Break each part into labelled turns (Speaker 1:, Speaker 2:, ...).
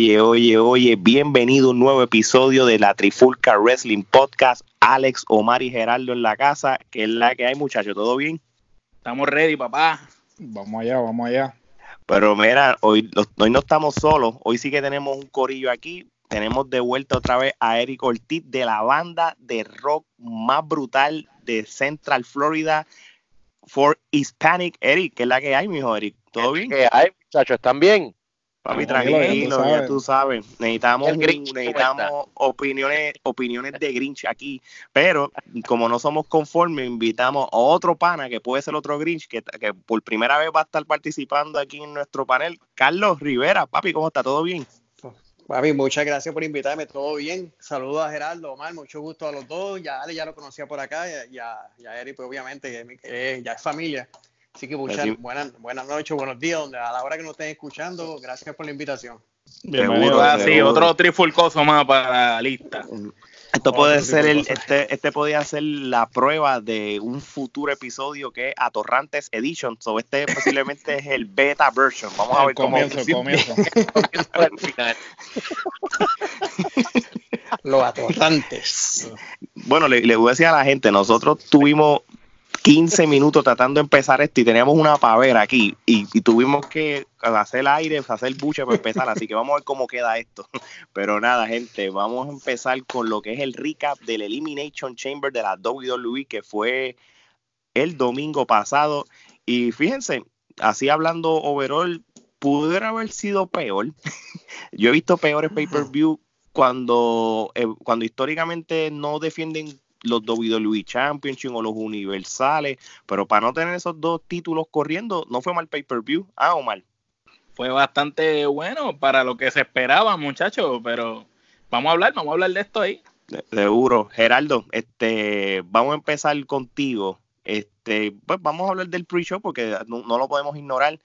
Speaker 1: Oye, oye, oye, bienvenido a un nuevo episodio de la Trifulca Wrestling Podcast. Alex, Omar y Gerardo en la casa, que es la que hay, muchachos, ¿todo bien?
Speaker 2: Estamos ready, papá.
Speaker 3: Vamos allá, vamos allá.
Speaker 1: Pero mira, hoy, hoy no estamos solos, hoy sí que tenemos un corillo aquí. Tenemos de vuelta otra vez a Eric Ortiz de la banda de rock más brutal de Central Florida for Hispanic. Eric, ¿qué es la que hay, mijo Eric? ¿Todo bien?
Speaker 4: ¿Qué hay, muchachos? ¿Están bien?
Speaker 1: Papi, tranquilo, ya tú sabes. Necesitamos, necesitamos opiniones, opiniones de Grinch aquí. Pero como no somos conformes, invitamos a otro pana que puede ser otro Grinch, que, que por primera vez va a estar participando aquí en nuestro panel. Carlos Rivera, papi, ¿cómo está? ¿Todo bien?
Speaker 5: Papi, muchas gracias por invitarme, todo bien. Saludos a Gerardo, Omar, mucho gusto a los dos. Ya Ale ya lo conocía por acá, y a, Eric, pues obviamente, ya es familia. Así que muchas buenas, buenas noches, buenos días, donde a la hora que nos estén escuchando, gracias por la invitación.
Speaker 2: Bienvenido. Ah, sí, otro trifulcoso más para la lista.
Speaker 1: Esto puede ser el, este, este podría ser la prueba de un futuro episodio que es Atorrantes Edition. So este posiblemente es el beta version. Vamos a ver cómo
Speaker 3: comienzo.
Speaker 5: Los atorrantes.
Speaker 1: Bueno, le, le, voy a decir a la gente, nosotros tuvimos 15 minutos tratando de empezar esto y teníamos una pavera aquí y, tuvimos que hacer el aire, hacer buche para empezar, así que vamos a ver cómo queda esto. Pero nada, gente, vamos a empezar con lo que es el recap del Elimination Chamber de la WWE que fue el domingo pasado y fíjense, así hablando overall, pudiera haber sido peor. Yo he visto peores pay-per-view cuando, eh, cuando históricamente no defienden los WWE Championship o los universales, pero para no tener esos dos títulos corriendo, no fue mal pay-per-view, ah, o mal.
Speaker 2: Fue bastante bueno para lo que se esperaba, muchachos, pero vamos a hablar, vamos a hablar de esto ahí.
Speaker 1: Seguro. Gerardo, este, vamos a empezar contigo. Este, pues vamos a hablar del pre-show porque no, no, lo podemos ignorar.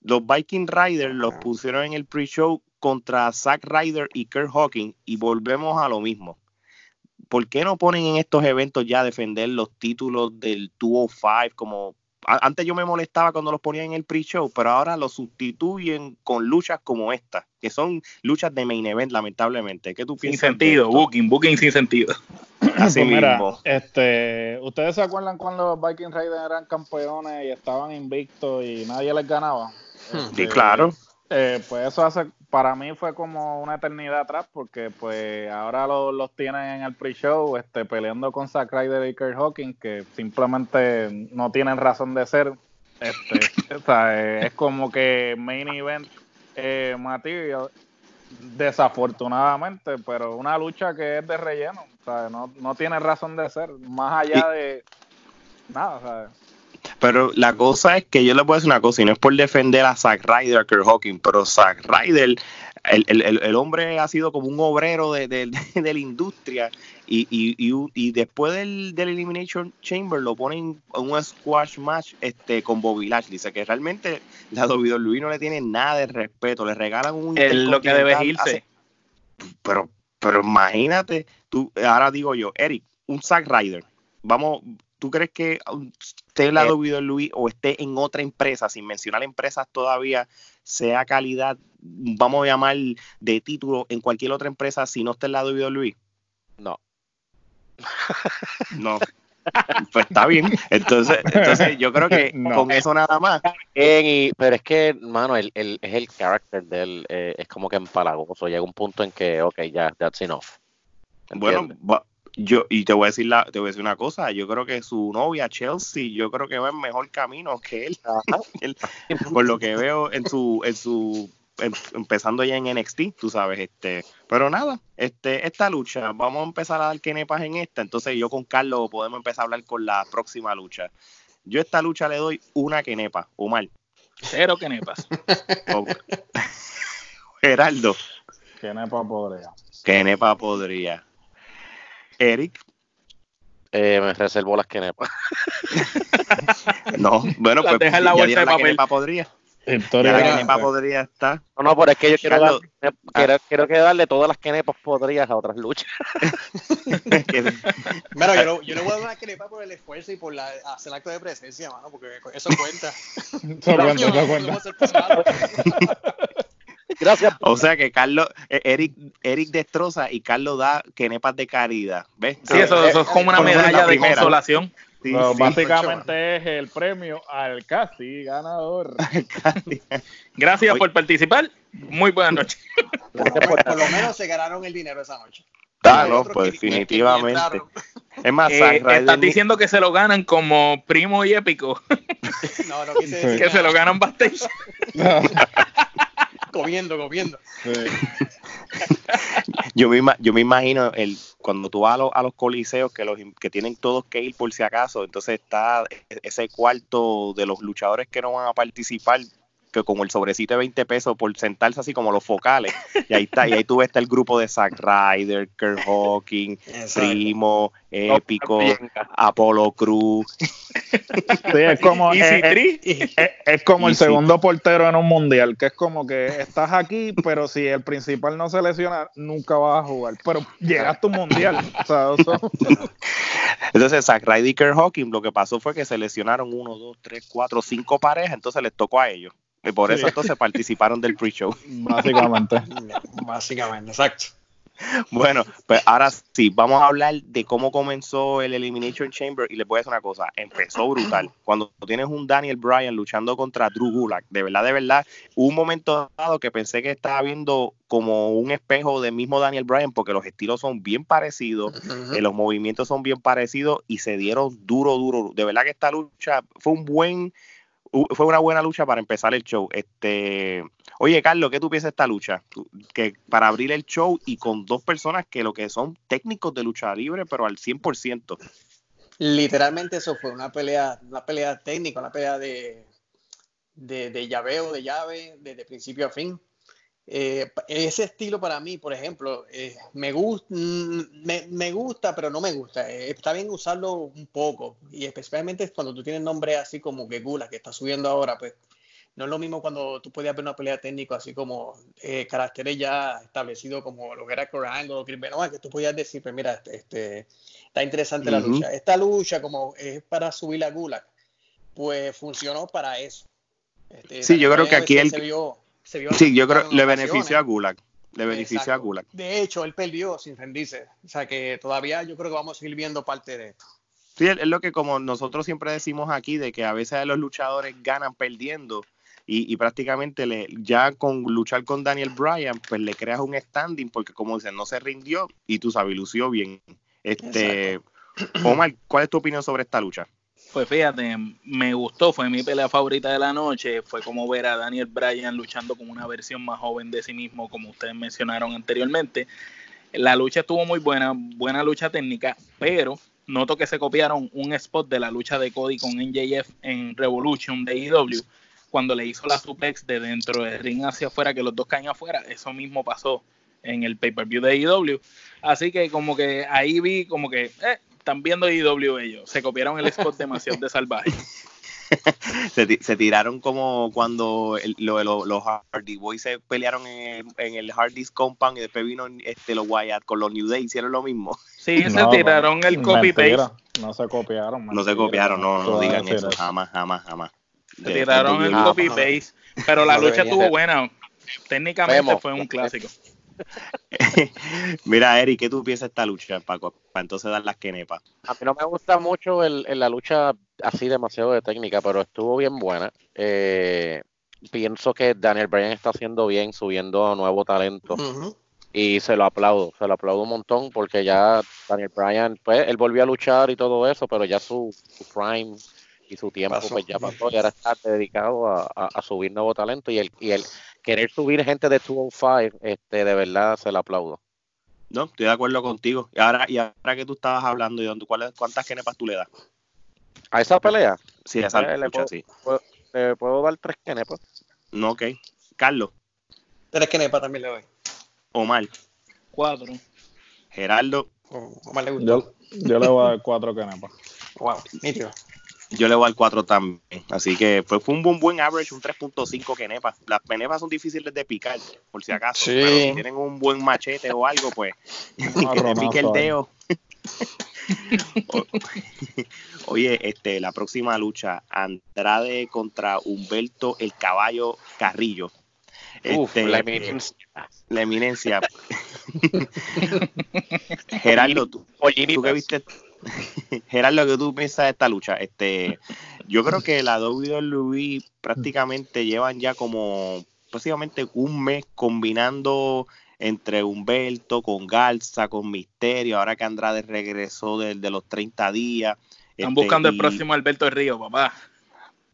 Speaker 1: Los Viking Riders los pusieron en el pre-show contra Zack Ryder y Kurt Hawking y volvemos a lo mismo ¿por qué no ponen en estos eventos ya a defender los títulos del 205 como antes yo me molestaba cuando los ponían en el pre-show, pero ahora los sustituyen con luchas como esta, que son luchas de main event, lamentablemente. ¿Qué tú piensas?
Speaker 2: Sin sentido, booking, booking sin sentido.
Speaker 3: Así pues mismo. este, ¿Ustedes se acuerdan cuando los Viking Raiders eran campeones y estaban invictos y nadie les ganaba?
Speaker 1: sí, este, claro.
Speaker 3: Eh, pues eso hace, para mí fue como una eternidad atrás, porque pues ahora los tienen en el pre-show este, peleando con Zack Ryder y Kurt Hawking, que simplemente no tienen razón de ser. Este, o sea, es como que main event eh, material, desafortunadamente, pero una lucha que es de relleno, o sea, no, no tiene razón de ser, más allá de nada, ¿sabes?
Speaker 1: Pero la cosa es que yo le puedo decir una cosa, y no es por defender a Zack Ryder, a Kurt Hawking, pero Zack Ryder, el, el, el, hombre ha sido como un obrero de, de, de la industria y, y, y, después del, del, Elimination Chamber lo ponen en un squash match este, con Bobby Lashley. Dice que realmente la WWE no le tiene nada de respeto, le regalan un...
Speaker 2: Es lo que debe irse.
Speaker 1: Pero, pero imagínate, tú, ahora digo yo, Eric, un Zack Ryder, vamos, ¿tú crees que esté en la WWE o esté en otra empresa, sin mencionar empresas todavía, sea calidad, vamos a llamar de título en cualquier otra empresa si no esté en la WWE?
Speaker 4: No.
Speaker 1: No. Pues está bien. Entonces, entonces yo creo que con eso nada más.
Speaker 4: pero es que, mano, el, el, es el carácter de él, eh, es como que empalagoso. Llega un punto en que, ok, ya, that's enough.
Speaker 1: Bueno, yo, y te voy a decir la, te voy a decir una cosa, yo creo que su novia Chelsea, yo creo que va en mejor camino que él, por lo que veo en su, en su em, empezando ya en NXT, tú sabes, este, pero nada, este, esta lucha, vamos a empezar a dar kenepas en esta, entonces yo con Carlos podemos empezar a hablar con la próxima lucha. Yo a esta lucha le doy una kenepa, Omar.
Speaker 2: Cero kenepas.
Speaker 1: Geraldo.
Speaker 3: Kenepa podría.
Speaker 1: Kenepa podría. Eric.
Speaker 4: Eh, me reservo las quenepas.
Speaker 1: no, bueno, pues
Speaker 2: deja en la bolsa de papel.
Speaker 1: podría. La quenepa podría estar.
Speaker 4: No, no, pero es que yo quiero, dar, quiero, quiero que darle todas las quenepas podrías a otras luchas.
Speaker 5: bueno, yo, yo le voy a dar una quenepa por el esfuerzo y por la, hacer el acto de presencia, mano, porque eso cuenta.
Speaker 3: eso cuenta, eso cuenta.
Speaker 4: Gracias.
Speaker 1: O sea que Carlos, eh, Eric, Eric destroza y Carlos da quenepas de caridad. ¿Ves?
Speaker 2: Sí, eso, eso es como una medalla de
Speaker 1: primera.
Speaker 2: consolación.
Speaker 1: Sí,
Speaker 3: básicamente es el premio al casi ganador.
Speaker 2: Gracias por participar. Muy buenas noches.
Speaker 5: Por, lo menos se ganaron el dinero esa noche.
Speaker 1: No,
Speaker 5: otros
Speaker 1: pues
Speaker 5: que- que- que ni
Speaker 1: definitivamente.
Speaker 5: entraron.
Speaker 1: Es más,
Speaker 2: Eh, estás diciendo que se lo ganan como primo y épico,
Speaker 5: No, no quise decir
Speaker 2: que se lo ganan backstage.
Speaker 5: Comiendo, comiendo.
Speaker 1: Yo, me, yo me imagino el cuando tú vas a, los- a los coliseos que los que tienen todos que ir por si acaso, entonces está ese cuarto de los luchadores que no van a participar que como el sobrecito de 20 pesos por sentarse así como los focales y ahí está y ahí tú ves está el grupo de Zack Ryder, Kurt Hawking,
Speaker 5: Exacto.
Speaker 1: Primo, Épico. Apolo Cruz,
Speaker 3: Sí, es como,
Speaker 2: Easy
Speaker 3: es, es-
Speaker 2: Tree.
Speaker 3: es- es como el segundo portero en un mundial, que es como que estás aquí, pero si el principal no se lesiona, nunca vas a jugar. Pero llegaste a un mundial. O sea, eso-
Speaker 1: Entonces, Zack Ryder y Kurt Hawking, lo que pasó fue que se lesionaron uno, dos, tres, cuatro, cinco parejas, entonces les tocó a ellos. Y por eso
Speaker 3: Sí.
Speaker 1: entonces participaron del pre-show.
Speaker 3: básicamente.
Speaker 5: Básicamente, exacto.
Speaker 1: Bueno, pues ahora sí, vamos a hablar de cómo comenzó el Elimination Chamber y les voy a decir una cosa, empezó brutal. Cuando tienes un Daniel Bryan luchando contra Drew Gulak, de verdad, de verdad, hubo un momento dado que pensé que estaba viendo como un espejo del mismo Daniel Bryan porque los estilos son bien parecidos, eh, los movimientos son bien parecidos y se dieron duro, duro. De verdad que esta lucha fue un buen, fue una buena lucha para empezar el show. Este, oye, Carlos, ¿qué tú piensas de esta lucha? Que para abrir el show y con dos personas que lo que son técnicos de lucha libre, pero al 100%.
Speaker 5: Literalmente eso fue una pelea, una pelea técnica, una pelea de, de, de llaveo, de llave, desde principio a fin. Eh, ese estilo para mí, por ejemplo, eh, me, mm, me, me gusta, pero no me gusta. Eh, está bien usarlo un poco, y especialmente cuando tú tienes nombre así como que Gula, que está subiendo ahora, pues no es lo mismo cuando tú podías ver una pelea técnica así como eh, caracteres ya establecidos como lo que era Angle o Chris Benoit, que tú podías decir, pues mira, este, este, está interesante la lucha. Esta lucha como es para subir la Gula, pues funcionó para eso. Este,
Speaker 1: Sí, yo creo que aquí el-
Speaker 5: se vio- se vio
Speaker 1: Sí, yo creo que le benefició a Gulag. Le benefició a. Gulag.
Speaker 5: De hecho, él perdió sin rendirse. O sea que todavía yo creo que vamos a seguir viendo parte de esto.
Speaker 1: Sí, es es lo que como nosotros siempre decimos aquí, de que a veces los luchadores ganan perdiendo y, y prácticamente le, ya con luchar con Daniel Bryan, pues le creas un standing porque como dicen, no se rindió y tú sabes, lució bien. Este, Omar, ¿cuál es tu opinión sobre esta lucha?
Speaker 2: Pues fíjate, me gustó, fue mi pelea favorita de la noche, fue como ver a Daniel Bryan luchando con una versión más joven de sí mismo, como ustedes mencionaron anteriormente. La lucha estuvo muy buena, buena lucha técnica, pero noto que se copiaron un spot de la lucha de Cody con NJF en Revolution de EW, cuando le hizo la suplex de dentro del ring hacia afuera, que los dos caen afuera, eso mismo pasó en el pay-per-view de EW. Así que como que ahí vi como que, eh, están viendo EW ellos, se copiaron el spot demasiado de salvaje.
Speaker 1: Se, se tiraron como cuando el- lo- lo- los Hardy Boys se pelearon en el, en el Hardy's Compound y después vino este, los Wyatt con los New Day, hicieron lo mismo.
Speaker 2: Sí, se
Speaker 3: No,
Speaker 2: tiraron el copy-paste.
Speaker 3: mentira, No se copiaron.
Speaker 1: No se
Speaker 3: mentira,
Speaker 1: copiaron, no, no, digan eso, jamás, jamás, jamás.
Speaker 2: Se tiraron el
Speaker 1: de-
Speaker 2: copy-paste. Pero la lucha estuvo buena. Técnicamente
Speaker 4: Vemos.
Speaker 2: fue un clásico.
Speaker 1: Mira, Eric, ¿qué tú piensas de esta lucha, Paco? Para entonces dar las quenepas.
Speaker 4: A mí no me gusta mucho el, el- la lucha así demasiado de técnica, pero estuvo bien buena. Eh, pienso que Daniel Bryan está haciendo bien, subiendo nuevo talento y se lo aplaudo, se lo aplaudo un montón porque ya Daniel Bryan, pues él volvió a luchar y todo eso, pero ya su, su prime y su tiempo
Speaker 5: Pasó.
Speaker 4: pues ya pasó y ahora está dedicado a, a- a subir nuevo talento y el, y el querer subir gente de 205, este, de verdad se lo aplaudo.
Speaker 1: No, estoy de acuerdo contigo. Y ahora, y ahora que tú estabas hablando, ¿y ¿cuántas quenepas tú le das?
Speaker 4: A esa pelea
Speaker 1: Sí, a esa
Speaker 4: Eh, le
Speaker 1: lucha,
Speaker 4: puedo-
Speaker 1: sí.
Speaker 4: le puedo dar tres kenepas.
Speaker 1: No, ok. Carlos,
Speaker 5: Tres kenepas también le doy.
Speaker 1: Omar,
Speaker 2: Cuatro.
Speaker 1: Gerardo,
Speaker 5: O o más le gustó.
Speaker 3: Yo, yo le voy a dar cuatro canepas.
Speaker 5: Wow, nítido.
Speaker 1: Yo le voy al 4 también. Así que pues, fue un buen, buen average, un 3.5 kenepas. Las kenepas son difíciles de picar, por si acaso.
Speaker 5: Sí.
Speaker 1: Pero si tienen un buen machete o algo, pues que te pique el dedo. Oye, este, la próxima lucha, Andrade contra Humberto el Caballo Carrillo.
Speaker 4: Uf,
Speaker 1: Este,
Speaker 4: la eminencia.
Speaker 1: la eminencia. Gerardo, tú, tú que viste, Gerardo, que tú piensas de esta lucha? Este, yo creo que la WWE prácticamente llevan ya como básicamente un mes combinando entre Humberto, con Garza, con Misterio, ahora que Andrade regresó de, de los 30 días.
Speaker 2: Están
Speaker 1: este,
Speaker 2: buscando el próximo Alberto Río, papá.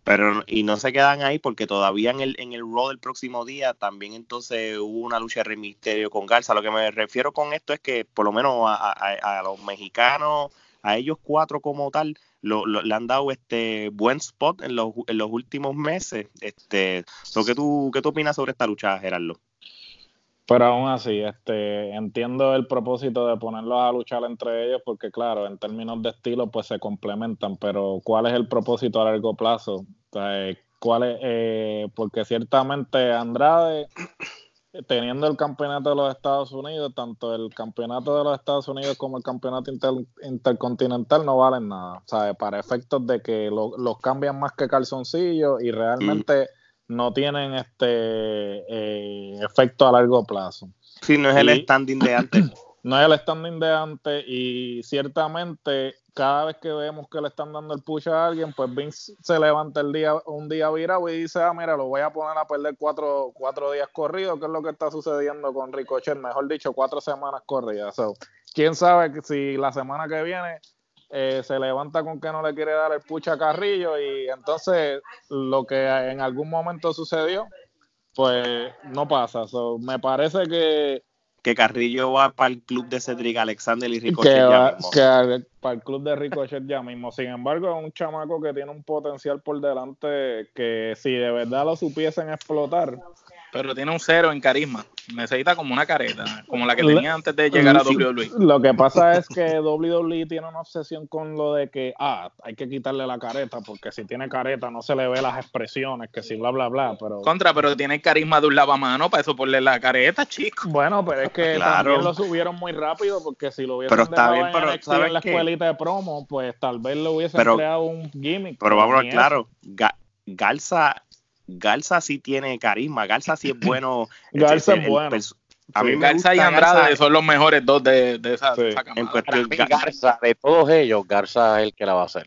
Speaker 1: Pero y no se quedan ahí porque todavía en el en el Raw del próximo día también entonces hubo una lucha de Rey Misterio con Garza. Lo que me refiero con esto es que por lo menos a, a- a los mexicanos, a ellos cuatro como tal, lo, lo- le han dado este buen spot en los, en los últimos meses. Este, tú, ¿qué tú opinas sobre esta lucha, Gerardo?
Speaker 3: Pero aún así, este, entiendo el propósito de ponerlos a luchar entre ellos, porque claro, en términos de estilo, pues se complementan, pero ¿cuál es el propósito a largo plazo? O eh, ¿cuál es, eh, porque ciertamente Andrade, teniendo el campeonato de los Estados Unidos, tanto el campeonato de los Estados Unidos como el campeonato inter- intercontinental no valen nada. O sea, para efectos de que lo- los cambian más que calzoncillos y realmente no tienen este eh, efecto a largo plazo.
Speaker 1: Sí, no es el standing de antes.
Speaker 3: No es el standing de antes y ciertamente cada vez que vemos que le están dando el push a alguien, pues Vince se levanta el día, un día virado y dice, ah, mira, lo voy a poner a perder cuatro, cuatro días corridos, que es lo que está sucediendo con Ricochet, mejor dicho, cuatro semanas corridas. So, Quién sabe si la semana que viene eh, se levanta con que no le quiere dar el push a Carrillo y entonces lo que en algún momento sucedió, pues no pasa. So, me parece que
Speaker 1: Que Carrillo va para el club de Cedric Alexander y Ricochet
Speaker 3: que,
Speaker 1: ya
Speaker 3: va-
Speaker 1: mismo.
Speaker 3: que para el club de Ricochet ya mismo. Sin embargo, es un chamaco que tiene un potencial por delante que si de verdad lo supiesen explotar,
Speaker 2: Pero tiene un cero en carisma. Necesita como una careta, como la que tenía antes de llegar a
Speaker 3: Sí.
Speaker 2: WWE.
Speaker 3: lo que pasa es que WWE tiene una obsesión con lo de que, ah, hay que quitarle la careta, porque si tiene careta no se le ve las expresiones, que si bla, bla, bla, pero...
Speaker 2: Contra, pero tiene el carisma de un lavamano para eso ponle la careta, chico.
Speaker 3: Bueno, pero es que
Speaker 1: Claro.
Speaker 3: también lo subieron muy rápido porque si lo hubiesen
Speaker 1: Pero está
Speaker 3: dejado
Speaker 1: bien,
Speaker 3: en
Speaker 1: pero
Speaker 3: NXT
Speaker 1: ¿sabes
Speaker 3: en la
Speaker 1: qué?
Speaker 3: escuelita de promo, pues tal vez le hubiesen
Speaker 1: Pero-
Speaker 3: creado un gimmick.
Speaker 1: Pero vamos claro, Ga- Garza, Garza sí tiene carisma, Garza sí es bueno.
Speaker 3: Garza
Speaker 1: El-
Speaker 3: es
Speaker 1: el
Speaker 3: bueno.
Speaker 1: A mí
Speaker 3: Sí.
Speaker 1: me
Speaker 2: Garza y Andrade
Speaker 1: Garza
Speaker 2: son los mejores dos de, de esa, de
Speaker 3: Sí.
Speaker 2: esa
Speaker 1: en cuestión
Speaker 4: Para mí,
Speaker 1: Ga-
Speaker 4: Garza, de todos ellos, Garza es el que la va a hacer.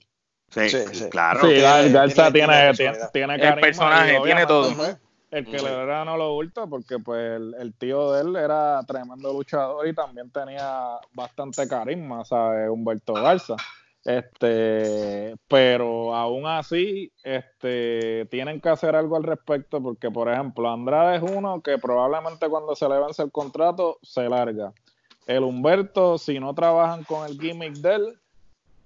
Speaker 1: sí,
Speaker 5: Sí, sí.
Speaker 1: claro.
Speaker 3: Sí, Garza
Speaker 5: tiene- tiene
Speaker 3: tiene, tiene,
Speaker 5: personalidad.
Speaker 3: tiene
Speaker 2: El
Speaker 3: carisma
Speaker 2: personaje,
Speaker 3: y
Speaker 2: tiene todo.
Speaker 3: El que
Speaker 5: Sí.
Speaker 3: le era no lo hurta porque pues el, el tío de él era tremendo luchador y también tenía bastante carisma, ¿sabes? Humberto Garza. Este, pero aún así, este, tienen que hacer algo al respecto porque, por ejemplo, Andrade es uno que probablemente cuando se le vence el contrato se larga. El Humberto, si no trabajan con el gimmick de él,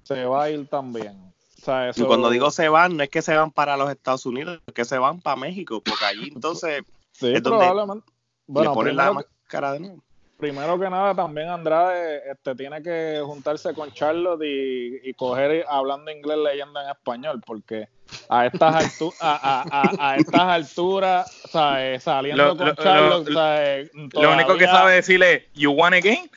Speaker 3: se va a ir también. O sea,
Speaker 1: Y
Speaker 3: eso-
Speaker 1: cuando digo se van, no es que se van para los Estados Unidos, es que se van para México, porque allí entonces
Speaker 3: Sí,
Speaker 1: es donde
Speaker 3: probablemente. Bueno,
Speaker 1: le ponen la máscara de nuevo.
Speaker 3: Primero que nada, también Andrade este, tiene que juntarse con Charlotte y, y coger hablando inglés leyendo en español, porque a estas, altu- a, a- a- a estas alturas, ¿sabes? saliendo
Speaker 2: Lo-
Speaker 3: con
Speaker 2: lo-
Speaker 3: Charlotte,
Speaker 2: lo-
Speaker 3: ¿sabes?
Speaker 2: Lo único que sabe decirle, ¿You want again?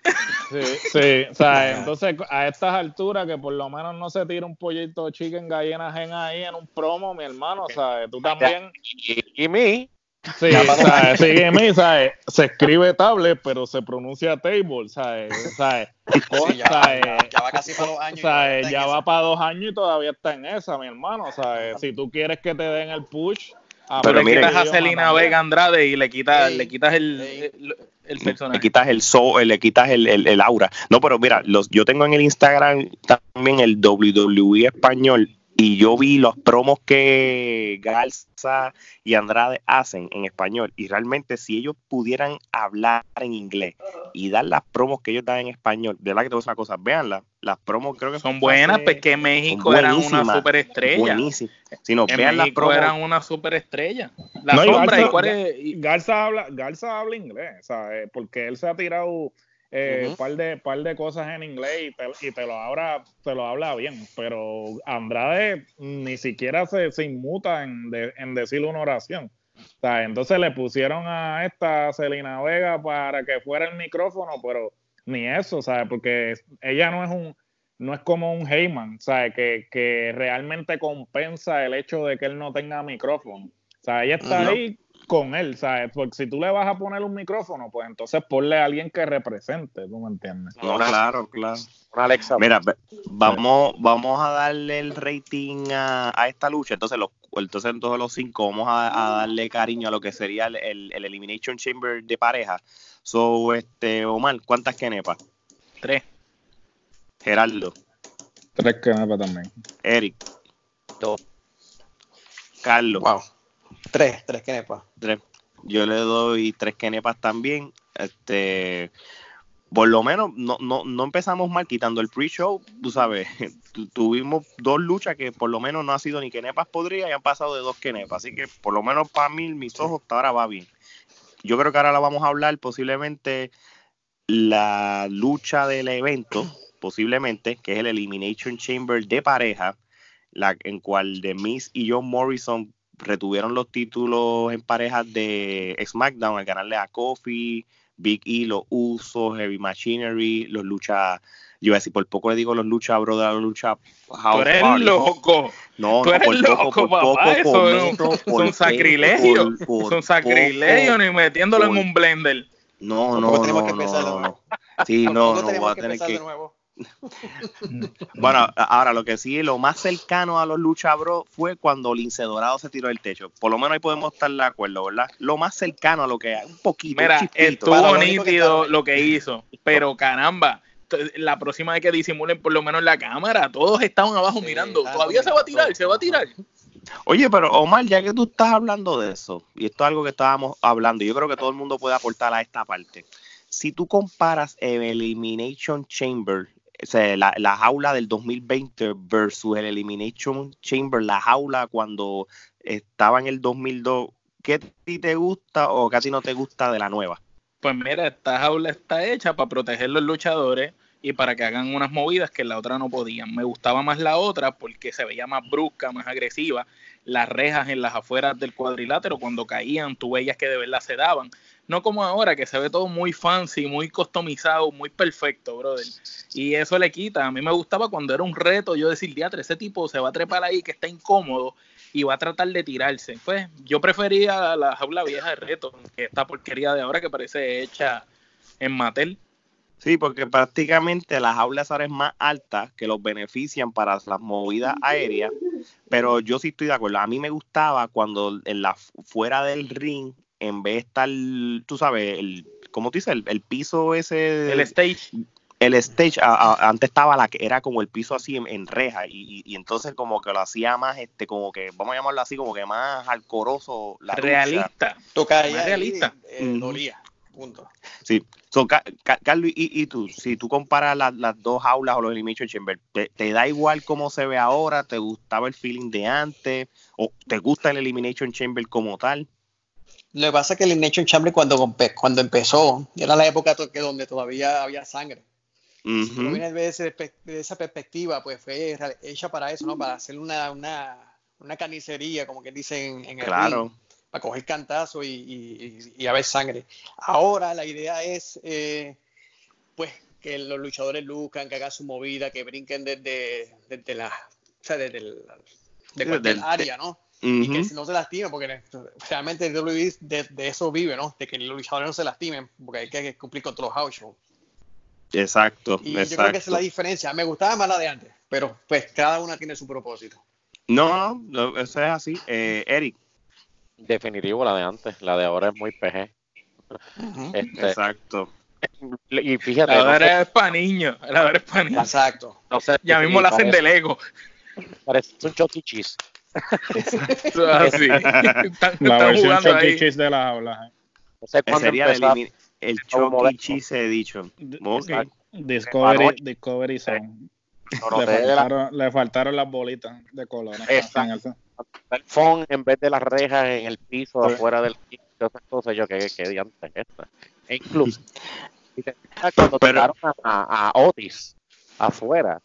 Speaker 3: Sí, sí, ¿sabes? Entonces, a estas alturas, que por lo menos no se tira un pollito chicken gallina gen ahí en un promo, mi hermano, ¿sabes? Tú también.
Speaker 4: Y, y mí,
Speaker 3: Sí, ¿sabes? Sigue mí, ¿sabes? Se escribe tablet, pero se pronuncia table, ¿sabes? ¿sabes?
Speaker 5: Sí, ya,
Speaker 3: ¿sabes?
Speaker 5: ya- ya va casi para dos años. y
Speaker 3: ¿sabes?
Speaker 5: está en
Speaker 3: Ya
Speaker 5: esa.
Speaker 3: va para dos años y todavía está en esa, mi hermano, ¿sabes? Si tú quieres que te den el push,
Speaker 2: Pero le quitas a Selena Vega Andrade y le quitas,
Speaker 5: Sí.
Speaker 2: le quitas el,
Speaker 5: Sí.
Speaker 2: el, el
Speaker 1: Le
Speaker 2: personaje.
Speaker 1: quitas el so, le quitas el, el- el aura. No, pero mira, los, yo tengo en el Instagram también el WWE español y yo vi los promos que Garza y Andrade hacen en español y realmente si ellos pudieran hablar en inglés y dar las promos que ellos dan en español, de verdad que te voy a decir una cosa, veanlas, las promos creo que
Speaker 2: Son buenas,
Speaker 1: hace-
Speaker 2: pues que México
Speaker 1: son
Speaker 2: era una superestrella.
Speaker 1: buenísimas. Si no,
Speaker 2: En
Speaker 1: vean las
Speaker 2: México
Speaker 1: promos,
Speaker 2: eran una superestrella. La
Speaker 3: No, y
Speaker 2: sombra,
Speaker 3: Garza-
Speaker 2: ¿y cuál es?
Speaker 3: Garza habla, Garza habla inglés, ¿sabes? Porque él se ha tirado eh,
Speaker 5: Ujú.
Speaker 3: par de par de cosas en inglés y te, y te lo habla, te lo habla bien, pero Andrade ni siquiera se, se inmuta en, de- en decir una oración. O sea, entonces le pusieron a esta Celina Vega para que fuera el micrófono, pero ni eso, ¿sabes? Porque ella no es un no es como un Heyman, ¿sabes? Que, que realmente compensa el hecho de que él no tenga micrófono. O sea, ella está
Speaker 5: Ujú.
Speaker 3: ahí con él, ¿sabes? Porque si tú le vas a poner un micrófono, pues entonces ponle a alguien que represente, ¿tú me entiendes?
Speaker 1: No, claro, claro.
Speaker 4: Una Alexa.
Speaker 1: Mira, vamos, vamos a darle el rating a, a esta lucha. Entonces, los, entonces, todos los cinco vamos a, a darle cariño a lo que sería el, el- el Elimination Chamber de pareja. So, este, Omar, ¿cuántas kenepas?
Speaker 2: Tres.
Speaker 1: Gerardo,
Speaker 3: Tres me también.
Speaker 1: Eric,
Speaker 4: Dos.
Speaker 1: Carlos,
Speaker 5: Wow. Tres, tres kenepas.
Speaker 1: tres. Yo le doy tres kenepas también. Este, por lo menos no, no, no empezamos mal quitando el pre-show, tú sabes, tu- tuvimos dos luchas que por lo menos no ha sido ni kenepas podría y han pasado de dos kenepas, así que por lo menos para mí, mis ojos, hasta ahora va bien. Yo creo que ahora la vamos a hablar posiblemente la lucha del evento, posiblemente, que es el Elimination Chamber de pareja, la en cual The Miz y John Morrison retuvieron los títulos en parejas de SmackDown al ganarle a Kofi, Big E, los Usos, Heavy Machinery, los lucha, yo iba a decir, por poco le digo los lucha brother, los lucha
Speaker 2: Tú
Speaker 1: house
Speaker 2: eres
Speaker 1: party.
Speaker 2: loco.
Speaker 1: No,
Speaker 2: Tú
Speaker 1: no,
Speaker 2: eres
Speaker 1: por
Speaker 2: loco,
Speaker 1: poco, por
Speaker 2: papá,
Speaker 1: poco
Speaker 2: eso
Speaker 1: cometo,
Speaker 2: es un- sacrilegio.
Speaker 1: por- por
Speaker 2: Son sacrilegio ni metiéndolo
Speaker 1: por-
Speaker 2: en un blender.
Speaker 1: No, no, no, no, no. Sí, no, no,
Speaker 5: tenemos
Speaker 1: voy a
Speaker 5: que
Speaker 1: tener
Speaker 5: empezar
Speaker 1: que... Bueno, ahora lo que sí, lo más cercano a los Lucha Bros fue cuando Lince Dorado se tiró del techo. Por lo menos ahí podemos estar de acuerdo, ¿verdad? Lo más cercano a lo que un poquito,
Speaker 2: Mira, estuvo nítido
Speaker 5: estaba-
Speaker 2: lo que hizo, pero caramba, la próxima vez que disimulen por lo menos la cámara, todos estaban abajo
Speaker 5: Sí,
Speaker 2: mirando.
Speaker 5: estaban
Speaker 2: Todavía se va a tirar, se va a tirar.
Speaker 1: Oye, pero Omar, ya que tú estás hablando de eso, y esto es algo que estábamos hablando, yo creo que todo el mundo puede aportar a esta parte. Si tú comparas el Elimination Chamber, la, la jaula del 2020 versus el Elimination Chamber, la jaula cuando estaba en el 2002, ¿qué te gusta o ti no te gusta de la nueva?
Speaker 2: Pues mira, esta jaula está hecha para proteger los luchadores y para que hagan unas movidas que la otra no podían. Me gustaba más la otra porque se veía más brusca, más agresiva. Las rejas en las afueras del cuadrilátero cuando caían, tú veías que de verdad se daban. No como ahora, que se ve todo muy fancy, muy customizado, muy perfecto, brother. Y eso le quita. A mí me gustaba cuando era un reto yo decir, diatre, ese tipo se va a trepar ahí que está incómodo y va a tratar de tirarse. Pues yo prefería la jaula vieja de reto que esta porquería de ahora que parece hecha en Mattel.
Speaker 1: Sí, porque prácticamente las jaulas ahora más altas que los benefician para las movidas aéreas, pero yo sí estoy de acuerdo. A mí me gustaba cuando en la fuera del ring, en vez de estar, tú sabes, el, ¿cómo tú dices? El, el piso ese,
Speaker 2: El stage.
Speaker 1: el stage, a- a- antes estaba la que era como el piso así en, en reja y, y- y entonces como que lo hacía más, este, como que, vamos a llamarlo así, como que más alcoroso la
Speaker 2: realista.
Speaker 5: Ahí,
Speaker 2: realista.
Speaker 5: eh, dolía. Punto.
Speaker 1: Sí. So, Ca- Ca- Carlos, y, y tú, si tú comparas las, las dos jaulas o los Elimination Chamber, ¿te, te da igual cómo se ve ahora? ¿Te gustaba el feeling de antes? ¿O te gusta el Elimination Chamber como tal?
Speaker 5: Lo que pasa es que el Elimination Chamber cuando, cuando empezó, era la época que donde todavía había sangre. Si
Speaker 1: Ujú.
Speaker 5: uno viene de, ese pe- de esa perspectiva, pues fue hecha para eso, ¿no? Para hacer una, una, una carnicería, como que dicen en el
Speaker 1: Claro.
Speaker 5: ring, para coger cantazo y, y, y- y a ver sangre. Ahora la idea es, eh, pues, que los luchadores luzcan, que hagan su movida, que brinquen desde, desde la, o sea, desde el, de cualquier
Speaker 1: del-
Speaker 5: área, ¿no? Y que si no se lastimen, porque realmente el WWE de, de eso vive, ¿no? De que los luchadores no se lastimen, porque hay que cumplir con todos los house shows.
Speaker 1: Exacto,
Speaker 5: Y yo creo que
Speaker 1: exacto.
Speaker 5: esa es la diferencia. Me gustaba más la de antes, pero pues cada una tiene su propósito.
Speaker 1: No, no, no, eso es así. Eh, Eric,
Speaker 4: Definitivo la de antes, la de ahora es muy PG. Este,
Speaker 1: exacto.
Speaker 4: y fíjate,
Speaker 2: La
Speaker 4: no sé,
Speaker 2: verdad es para niños. La verdad es para niños.
Speaker 5: Exacto.
Speaker 4: no sé,
Speaker 2: Ya mismo la hacen
Speaker 4: parece,
Speaker 2: de Lego.
Speaker 4: parece un E. Cheese.
Speaker 2: Eso es así. Están,
Speaker 3: La
Speaker 2: están
Speaker 3: versión Chucky. Cheese de la jaula. ¿eh?
Speaker 4: No sé
Speaker 1: Ese
Speaker 4: cuándo
Speaker 1: sería el,
Speaker 4: empezó
Speaker 1: el Chucky. Cheese.
Speaker 4: Exacto.
Speaker 3: Discovery,
Speaker 4: Anoche.
Speaker 3: Discovery Zone.
Speaker 4: no
Speaker 3: Le
Speaker 4: la-
Speaker 3: faltaron, le faltaron las bolitas de color.
Speaker 4: Exacto. el phone en vez de las rejas en el piso afuera del cosas yo que qué diantre es esta e incluso cuando
Speaker 1: Pero-
Speaker 4: tocaron a, a- a Otis afuera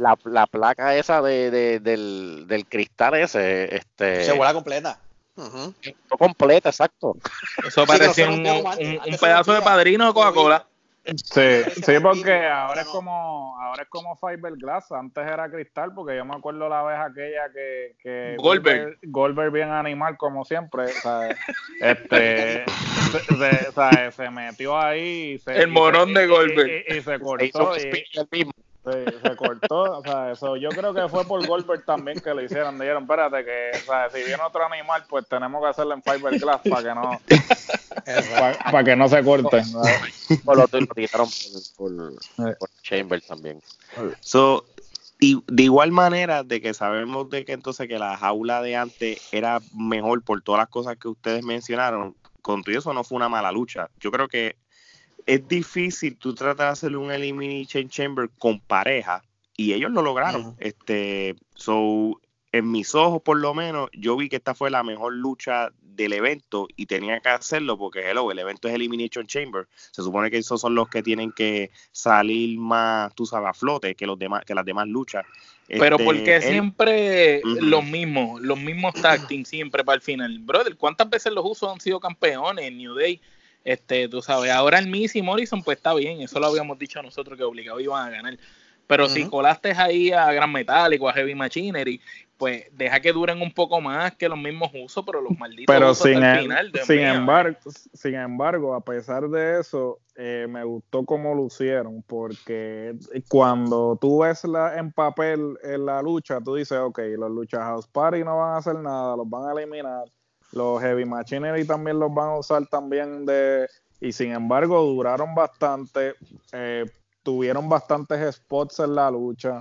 Speaker 4: la, la placa esa de, de- del, del cristal ese este
Speaker 5: Se vuela completa. Ujú.
Speaker 4: no completa exacto
Speaker 2: Eso parecía un, un- pedazo de
Speaker 5: se
Speaker 2: padrino de Coca-Cola.
Speaker 3: Sí, sí, porque ahora es como ahora es como fiberglass, antes era cristal, porque yo me acuerdo la vez aquella que, que
Speaker 2: Goldberg.
Speaker 3: Goldberg bien animal como siempre, ¿sabes? este se, ¿sabes? se metió ahí y se,
Speaker 2: El morón
Speaker 3: se-
Speaker 2: de
Speaker 3: y-
Speaker 2: Goldberg.
Speaker 3: y, y se
Speaker 4: Se hizo
Speaker 3: cortó
Speaker 4: él mismo.
Speaker 3: Sí, se cortó, o sea, eso, yo creo que fue por Goldberg también que lo hicieron. Dijeron, espérate, que o sea, si viene otro animal, pues tenemos que hacerlo en fiberglass para que no, para, para que no se corte.
Speaker 4: Por lo lo tiraron por, por, por Chamber también.
Speaker 1: So, y de igual manera de que sabemos de que entonces que la jaula de antes era mejor por todas las cosas que ustedes mencionaron, con todo eso no fue una mala lucha. Yo creo que es difícil tú tratar de hacer un Elimination Chamber con pareja y ellos lo lograron. Este, so, en mis ojos por lo menos, yo vi que esta fue la mejor lucha del evento y tenía que hacerlo porque hello, el evento es Elimination Chamber. Se supone que esos son los que tienen que salir más, tú sabes, a flote que los demás, que las demás luchas.
Speaker 2: Pero
Speaker 1: Este,
Speaker 2: porque
Speaker 1: él-
Speaker 2: siempre los mismos, los mismos tag team siempre para el final. Brother, ¿cuántas veces los usos han sido campeones en New Day? Este, tú sabes, ahora el Miz y Morrison, pues está bien, eso lo habíamos dicho nosotros que obligado iban a ganar. Pero si
Speaker 5: Ujú.
Speaker 2: colaste ahí a Gran Metallic o a Heavy Machinery, pues deja que duren un poco más que los mismos usos, pero los malditos
Speaker 3: Pero
Speaker 2: usos
Speaker 3: sin,
Speaker 2: el
Speaker 3: em-
Speaker 2: final. Dios
Speaker 3: sin embargo, sin embargo, a pesar de eso, eh, me gustó cómo lucieron, porque cuando tú ves la, en papel en la lucha, tú dices, ok, los luchas House Party no van a hacer nada, los van a eliminar, los Heavy Machinery también los van a usar también de... Y sin embargo, duraron bastante, eh, tuvieron bastantes spots en la lucha.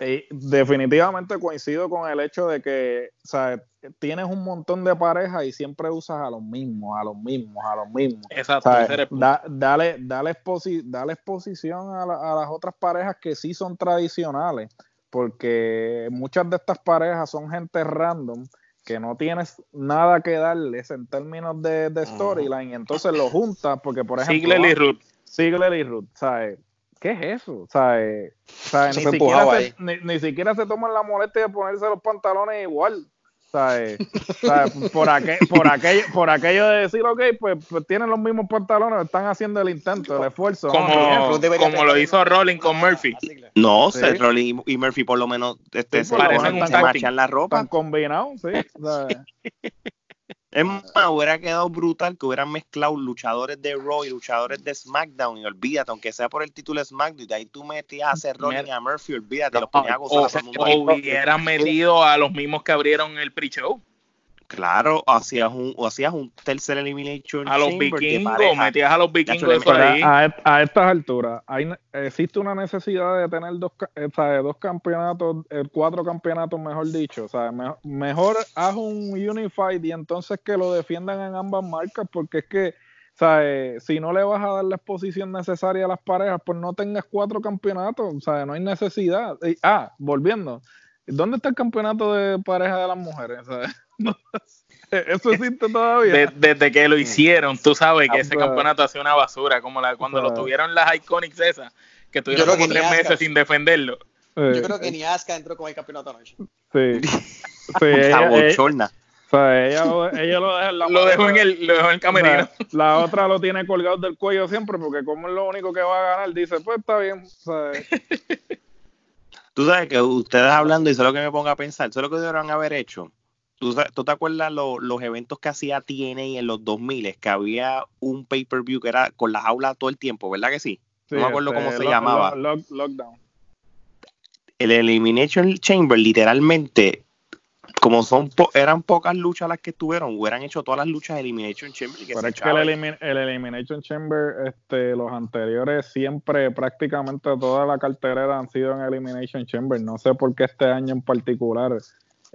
Speaker 3: Y definitivamente coincido con el hecho de que, o sea, tienes un montón de parejas y siempre usas a los mismos, a los mismos, a los mismos.
Speaker 2: Exacto.
Speaker 3: Da- dale, dale, exposi- dale exposición a, la- a las otras parejas que sí son tradicionales, porque muchas de estas parejas son gente random que no tienes nada que darles en términos de, de storyline, y entonces lo juntas, porque por ejemplo,
Speaker 2: Ziggler y Ruth.
Speaker 3: Ziggler y Ruth, ¿sabes? ¿Qué es eso? ¿Sabes? ¿Sabes? Ni,
Speaker 5: Se
Speaker 3: siquiera se, ni, ni siquiera se toman la molestia de ponerse los pantalones igual. ¿Sabes? ¿Sabes? Por, aquel, por, aquello, por aquello de decir, ok, pues, pues tienen los mismos pantalones, están haciendo el intento, el esfuerzo.
Speaker 2: Como, lo hizo Rolling con Murphy.
Speaker 5: Que-
Speaker 1: No,
Speaker 3: Sí.
Speaker 1: Seth Rollins y Murphy por lo menos este,
Speaker 3: Sí,
Speaker 1: se,
Speaker 3: parecen
Speaker 1: se
Speaker 2: team.
Speaker 1: machan la ropa.
Speaker 3: Están combinados, sí. ¿sabes?
Speaker 1: Es más, hubiera quedado brutal que hubieran mezclado luchadores de Raw y luchadores de SmackDown y olvídate, aunque sea por el título de SmackDown, y de ahí tú metías a Seth Rollins y a Murphy, olvídate, los ponías a gozar a
Speaker 2: o hubieran metido a los mismos que abrieron el pre-show.
Speaker 1: Claro, hacías un, o hacías un tercer Elimination
Speaker 2: A los vikingos, metías a los vikingos eso ahí.
Speaker 3: a, a estas alturas, hay, existe una necesidad de tener dos, eh, ¿sabes? dos campeonatos, eh, cuatro campeonatos, mejor dicho. O sea, me- mejor haz un Unified y entonces que lo defiendan en ambas marcas, porque es que, ¿sabes? si no le vas a dar la exposición necesaria a las parejas, pues no tengas cuatro campeonatos. O sea, no hay necesidad. Y- ah, volviendo. ¿Dónde está el campeonato de pareja de las mujeres? ¿sabes? Eso existe todavía.
Speaker 2: De- desde que lo hicieron, tú sabes que ese campeonato hacía una basura, como la, cuando lo tuvieron las Iconics esas, que tuvieron como
Speaker 5: que
Speaker 2: tres meses
Speaker 5: Asuka.
Speaker 2: sin defenderlo.
Speaker 3: Eh,
Speaker 5: Yo creo que ni Asuka entró con el campeonato anoche.
Speaker 3: Sí. Sí,
Speaker 1: La
Speaker 3: ella, ella-
Speaker 1: bochorna.
Speaker 3: o sea, ella lo, ella lo deja en la
Speaker 2: Lo dejó en el, lo dejó en el
Speaker 3: O sea,
Speaker 2: camerino.
Speaker 3: la otra lo tiene colgado del cuello siempre porque como es lo único que va a ganar, dice, pues está bien. O sea,
Speaker 1: Tú sabes que ustedes hablando, y eso es lo que me pongo a pensar, eso es lo que debieron haber hecho. ¿Tú, tú te acuerdas lo- los eventos que hacía TNA en los 2000? Que había un pay-per-view que era con las aulas todo el tiempo, ¿verdad que sí? No me acuerdo cómo se
Speaker 3: lo-
Speaker 1: llamaba.
Speaker 3: lo- lock- lockdown.
Speaker 1: El Elimination Chamber, literalmente, como son po- eran pocas luchas las que estuvieron, hubieran hecho todas las luchas de Elimination Chamber. que
Speaker 3: Pero
Speaker 1: se
Speaker 3: es que el, elimin- el Elimination Chamber, este, los anteriores, siempre, prácticamente toda la cartelera han sido en Elimination Chamber. No sé por qué este año en particular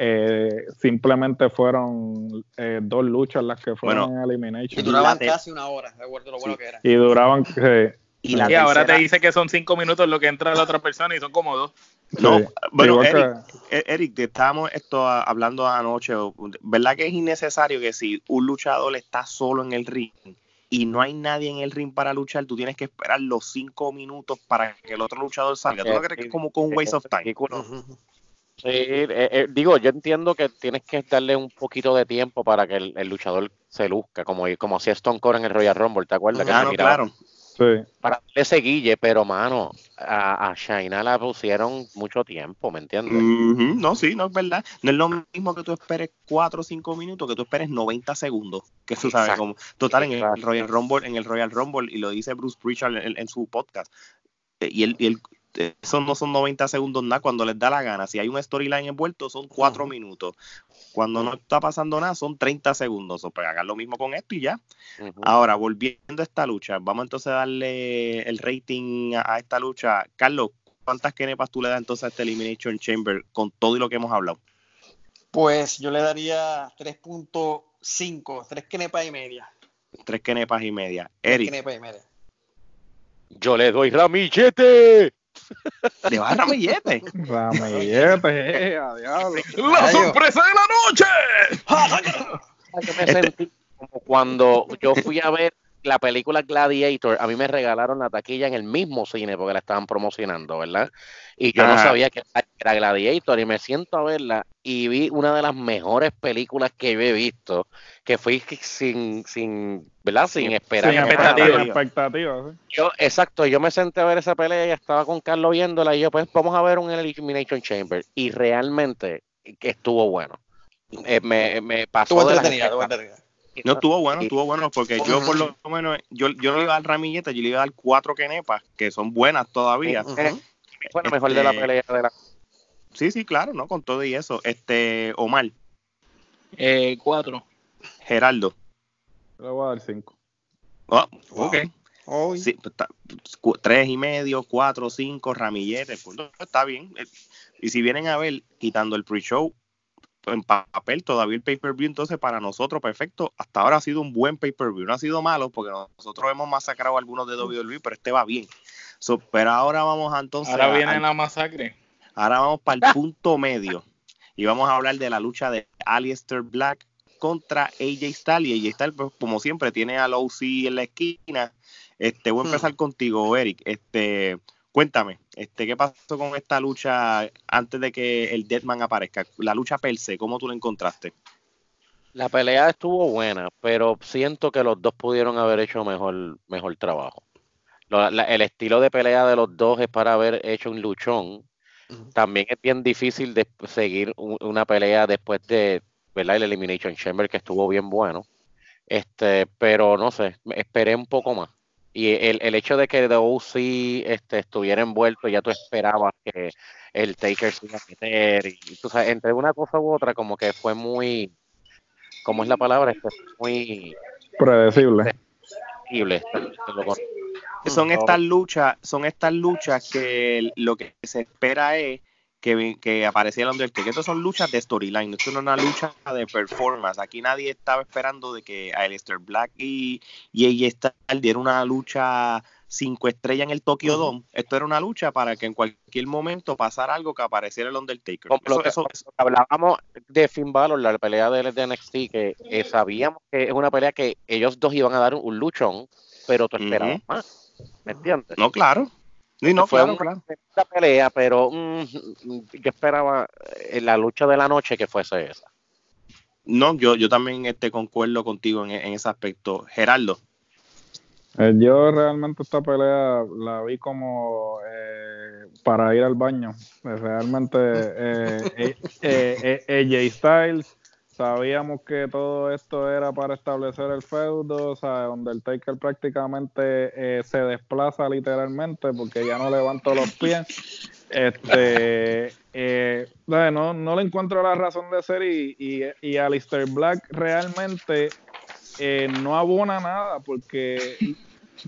Speaker 3: eh, simplemente fueron eh, dos luchas las que fueron
Speaker 1: Bueno,
Speaker 3: en
Speaker 5: Y
Speaker 3: Elimination.
Speaker 5: duraban
Speaker 1: te-
Speaker 5: casi una hora, de acuerdo a lo bueno
Speaker 1: Sí.
Speaker 5: que era.
Speaker 3: Y duraban. eh,
Speaker 1: Y la
Speaker 2: Y ahora te dice que son cinco minutos lo que entra la otra persona y son como dos.
Speaker 1: No,
Speaker 3: sí,
Speaker 1: bueno, Eric,
Speaker 3: que-
Speaker 1: Eh, Eric, te estábamos esto a- hablando anoche, ¿verdad que es innecesario que si un luchador está solo en el ring y no hay nadie en el ring para luchar, tú tienes que esperar los cinco minutos para que el otro luchador salga? ¿Tú no crees que es como con un waste of time?
Speaker 4: Sí, eh, eh, digo, yo entiendo que tienes que darle un poquito de tiempo para que el, el luchador se luzca, como, como hacía Stone Cold en el Royal Rumble, ¿te acuerdas? que se
Speaker 1: no,
Speaker 4: miraba,
Speaker 1: claro.
Speaker 4: para darle ese guille, pero mano, a, a Shaina la pusieron mucho tiempo, ¿me entiendes?
Speaker 1: No, sí, no es verdad. No es lo mismo que tú esperes 4 o 5 minutos, que tú esperes 90 segundos. Que tú sabes, como total en el Royal Rumble, en el Royal Rumble, y lo dice Bruce Pritchard en, su podcast. Y él, y él eso no son 90 segundos nada cuando les da la gana. Si hay un storyline envuelto, son 4 minutos. Cuando no está pasando nada, son 30 segundos. O pues hagan lo mismo con esto y ya. Ahora, volviendo a esta lucha, vamos entonces a darle el rating a, esta lucha. Carlos, ¿cuántas kenepas tú le das entonces a este Elimination Chamber con todo y lo que hemos hablado?
Speaker 5: Pues yo le daría 3.5, 3 kenepas y media.
Speaker 1: 3 kenepas y media. Eric.
Speaker 5: kenepas y media.
Speaker 4: Yo le doy ramillete.
Speaker 1: Le va a Ramillete.
Speaker 3: Ramillete, a diablo.
Speaker 2: ¡La sorpresa de la noche!
Speaker 4: Yo me sentí como cuando yo fui a ver la película Gladiator, a mí me regalaron la taquilla en el mismo cine porque la estaban promocionando, ¿verdad? Y yo no sabía que era Gladiator y me siento a verla y vi una de las mejores películas que yo he visto, que fui sin, sin, ¿verdad? Sin esperar.
Speaker 3: Sin expectativas.
Speaker 4: Yo, exacto, yo me senté a ver esa pelea y estaba con Carlos viéndola y yo, pues vamos a ver un Elimination Chamber. Y realmente estuvo bueno. Eh, me, me pasó.
Speaker 5: Estuvo entretenido,
Speaker 1: no, estuvo bueno, estuvo bueno, porque yo por lo menos, yo, yo no le iba a dar ramilleta, yo le iba a dar cuatro kenepas, que son buenas todavía.
Speaker 4: Bueno, mejor de la este, pelea de la...
Speaker 1: Sí, sí, claro, ¿no? Con todo y eso. Este, Omar.
Speaker 2: Eh, cuatro.
Speaker 1: Geraldo.
Speaker 3: Le voy a dar cinco.
Speaker 1: Oh, ok. Sí, pues, tres y medio, cuatro, cinco, ramilletes, pues está bien. Y si vienen a ver, quitando el pre-show, en papel todavía el pay-per-view, entonces para nosotros, perfecto, hasta ahora ha sido un buen pay-per-view, no ha sido malo porque nosotros hemos masacrado a algunos de WWE, pero este va bien. pero ahora vamos a entonces...
Speaker 2: Ahora viene la masacre.
Speaker 1: Ahora vamos para el punto medio y vamos a hablar de la lucha de Alistair Black contra AJ Styles y AJ Styles, pues, como siempre, tiene a OC en la esquina. Este, voy a hmm. empezar contigo, Eric. Este, Cuéntame, este, ¿qué pasó con esta lucha antes de que el Deadman aparezca? La lucha per se, ¿cómo tú la encontraste?
Speaker 4: La pelea estuvo buena, pero siento que los dos pudieron haber hecho mejor, mejor trabajo. el estilo de pelea de los dos es para haber hecho un luchón. También es bien difícil de seguir una pelea después de ¿verdad? el Elimination Chamber, que estuvo bien bueno. Este, pero no sé, esperé un poco más. Y el, el hecho de que The OC este, estuviera envuelto, ya tú esperabas que el Taker se iba a meter. Y, tú sabes, entre una cosa u otra, como que fue muy. ¿Cómo es la palabra? Este, muy.
Speaker 3: Predecible.
Speaker 4: Predecible.
Speaker 1: Son estas luchas, son estas luchas que lo que se espera es que, que aparecía el Undertaker. Estas son luchas de storyline, esto no es una lucha de performance. Aquí nadie estaba esperando de que Aleister Black y, y AJ dieran una lucha cinco estrellas en el Tokyo Dome. Esto era una lucha para que en cualquier momento pasara algo que apareciera el Undertaker.
Speaker 4: Eso, Hablábamos de Finn Balor, la pelea de, NXT, que eh, sabíamos que es una pelea que ellos dos iban a dar un luchón, pero tú esperabas más. ¿Me entiendes?
Speaker 1: No, claro. Sí, no, fue una
Speaker 4: pelea, pero mm, yo esperaba en la lucha de la noche que fuese esa.
Speaker 1: No, yo, yo también este, concuerdo contigo en, ese aspecto. Gerardo.
Speaker 3: Eh, yo realmente esta pelea la vi como eh, para ir al baño. Realmente eh, eh, AJ Styles sabíamos que todo esto era para establecer el feudo, o sea, donde el Taker prácticamente eh, se desplaza literalmente porque ya no levantó los pies. Este, eh, no, no le encuentro la razón de ser y, y, y Alistair Black realmente eh, no abona nada porque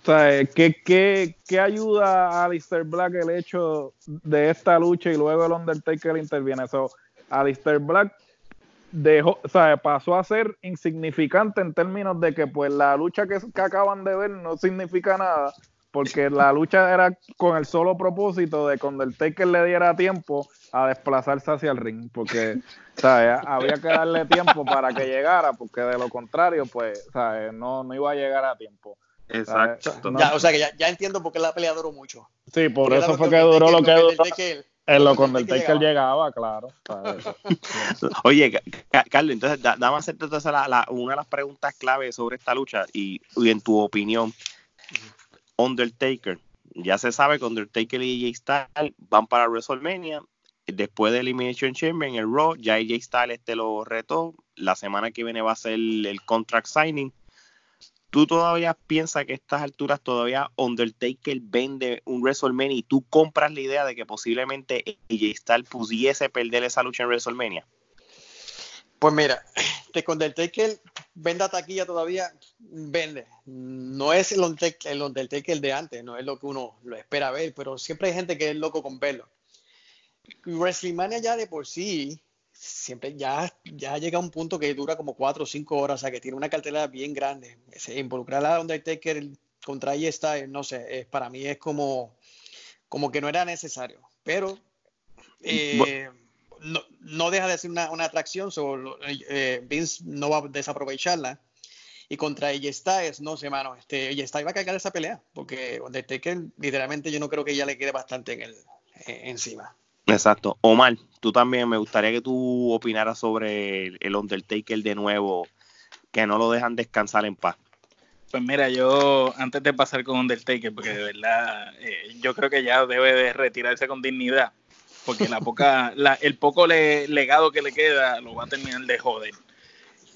Speaker 3: o sea, ¿qué, qué, qué ayuda a Alistair Black el hecho de esta lucha y luego el Undertaker interviene? So, Alistair Black dejó, o sea, pasó a ser insignificante en términos de que pues la lucha que, acaban de ver no significa nada, porque la lucha era con el solo propósito de cuando el Taker le diera tiempo a desplazarse hacia el ring, porque había que darle tiempo para que llegara, porque de lo contrario, pues No, no iba a llegar a tiempo.
Speaker 1: Exacto.
Speaker 5: ya, o sea que ya, ya, entiendo por qué la pelea duró mucho.
Speaker 3: Sí, por eso fue que duró lo que duró. En lo con el Taker llegaba, claro.
Speaker 1: Oye, Carlos, entonces, dame hacerte entonces la, una de las preguntas clave sobre esta lucha y, en tu opinión, Undertaker. Ya se sabe que Undertaker y AJ Styles van para WrestleMania. Después de Elimination Chamber en el Raw, ya AJ Styles este lo retó. La semana que viene va a ser el contract signing. ¿Tú todavía piensas que a estas alturas todavía Undertaker vende un WrestleMania y tú compras la idea de que posiblemente AJ Styles pudiese perder esa lucha en WrestleMania?
Speaker 5: Pues mira, que Undertaker venda taquilla todavía, vende. No es el Undertaker, el Undertaker de antes, no es lo que uno lo espera ver, pero siempre hay gente que es loco con verlo. WrestleMania ya de por sí, siempre ya, ya llega a un punto que dura como cuatro o cinco horas, o sea que tiene una cartelera bien grande. Involucrar a Undertaker contra ahí está, no sé, para mí es como, como que no era necesario. Pero eh, no, no, deja de ser una, una atracción, solo eh, Vince no va a desaprovecharla. Y contra ella Styles, no sé, mano, este, ella Styles va a cargar esa pelea, porque Undertaker, literalmente, yo no creo que ella le quede bastante en el, encima.
Speaker 1: Exacto. Omar, tú también me gustaría que tú opinaras sobre el, Undertaker de nuevo, que no lo dejan descansar en paz.
Speaker 2: Pues mira, yo antes de pasar con Undertaker, porque de verdad eh, yo creo que ya debe de retirarse con dignidad porque la poca, la, el poco legado que le queda lo va a terminar de joder.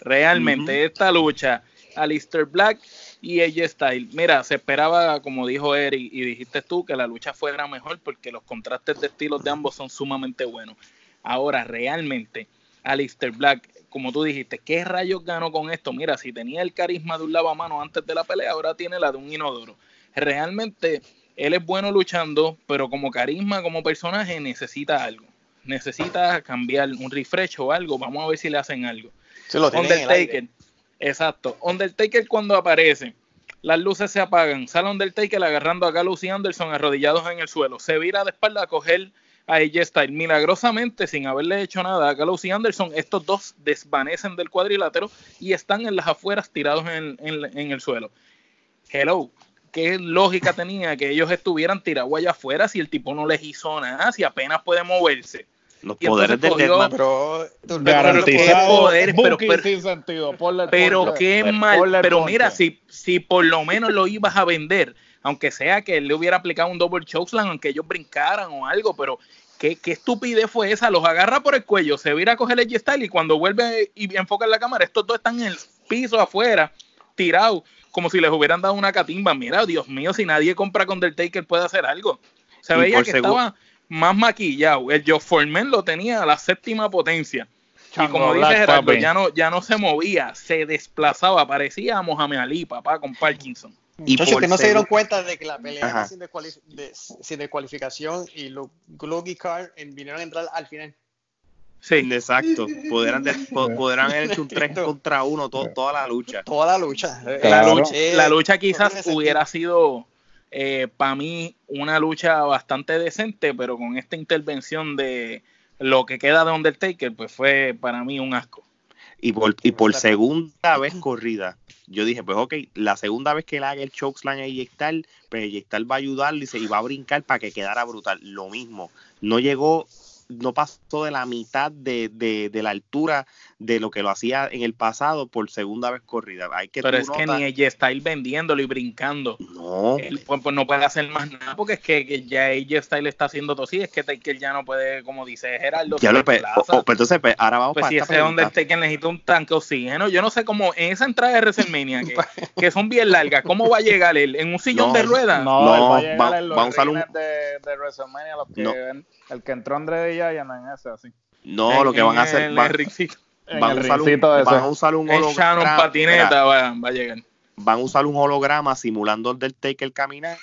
Speaker 2: Realmente, esta lucha, Alistair Black y AJ Styles, mira, se esperaba, como dijo Eric y dijiste tú, que la lucha fuera mejor porque los contrastes de estilos de ambos son sumamente buenos. Ahora, realmente, Alistair Black, como tú dijiste, ¿qué rayos ganó con esto? Mira, si tenía el carisma de un lavamano antes de la pelea, ahora tiene la de un inodoro. Realmente él es bueno luchando, pero como carisma, como personaje, necesita algo. Necesita cambiar un refresh o algo. Vamos a ver si le hacen algo.
Speaker 5: Se lo Undertaker.
Speaker 2: Exacto. Undertaker cuando aparece, las luces se apagan. Sale Undertaker agarrando a Gallows y Anderson arrodillados en el suelo. Se vira de espalda a coger a AJ Styles. Milagrosamente, sin haberle hecho nada a Gallows y Anderson, estos dos desvanecen del cuadrilátero y están en las afueras tirados en, en el suelo. Hello, qué lógica tenía que ellos estuvieran tirados allá afuera si el tipo no les hizo nada, si apenas puede moverse.
Speaker 1: Los poderes del
Speaker 2: Deadman, pero garantizado, pero, pero, sin sentido, pero qué mal, pero mira, si, si por lo menos lo ibas a vender, aunque sea que él le hubiera aplicado un double chokeslam, aunque ellos brincaran o algo, pero ¿Qué, qué, estupidez fue esa. Los agarra por el cuello, se vira a coger el G-Style y cuando vuelve y enfoca en la cámara, estos dos están en el piso afuera, tirados como si les hubieran dado una catimba. Mira, Dios mío, si nadie compra con Undertaker puede hacer algo. Se veía que estaba más maquillado. El Joe Foreman lo tenía a la séptima potencia. y como dice Gerardo, ya no, ya no se movía, se desplazaba, parecía a Mohamed Ali, papá, con Parkinson.
Speaker 5: Y Muchos que no se dieron cuenta de que la pelea era sin, descualificación y los Gloggy Card vinieron a entrar al final.
Speaker 1: Sí. Exacto. Podrán, podrán haber hecho un 3 contra 1 toda la lucha.
Speaker 5: Toda la lucha.
Speaker 2: La lucha, la lucha quizás hubiera sido eh, para mí una lucha bastante decente, pero con esta intervención de lo que queda de Undertaker, pues fue para mí un asco.
Speaker 1: Y por, y por segunda vez corrida, yo dije, pues ok, la segunda vez que él haga el chokeslam a Yectal, pues Yectal va a ayudarle y, se, y va a brincar para que quedara brutal. Lo mismo, no llegó no pasó de la mitad de, de, la altura de lo que lo hacía en el pasado por segunda vez corrida. Hay que
Speaker 2: Pero es que ni ella está ir vendiéndolo y brincando.
Speaker 1: No.
Speaker 2: pues, pues, no puede hacer más nada porque es que, ya ella Style está haciendo todo así. Es que Taker ya no puede, como dice Gerardo.
Speaker 1: Ya lo, pues, pues, entonces, pues, ahora vamos
Speaker 2: pues para si ese donde Taker necesita un tanque de oxígeno. Yo no sé cómo en esa entrada de WrestleMania que, que son bien largas, ¿cómo va a llegar él? ¿En un sillón de ruedas?
Speaker 3: No, no va a llegar en los a un... de, de WrestleMania, los que el que entró André Giant en ese, así.
Speaker 1: No, lo que van a hacer. van, van, a usar un, van a usar un holograma.
Speaker 2: patineta va, a llegar.
Speaker 1: Van a usar un holograma simulando el del Taker caminando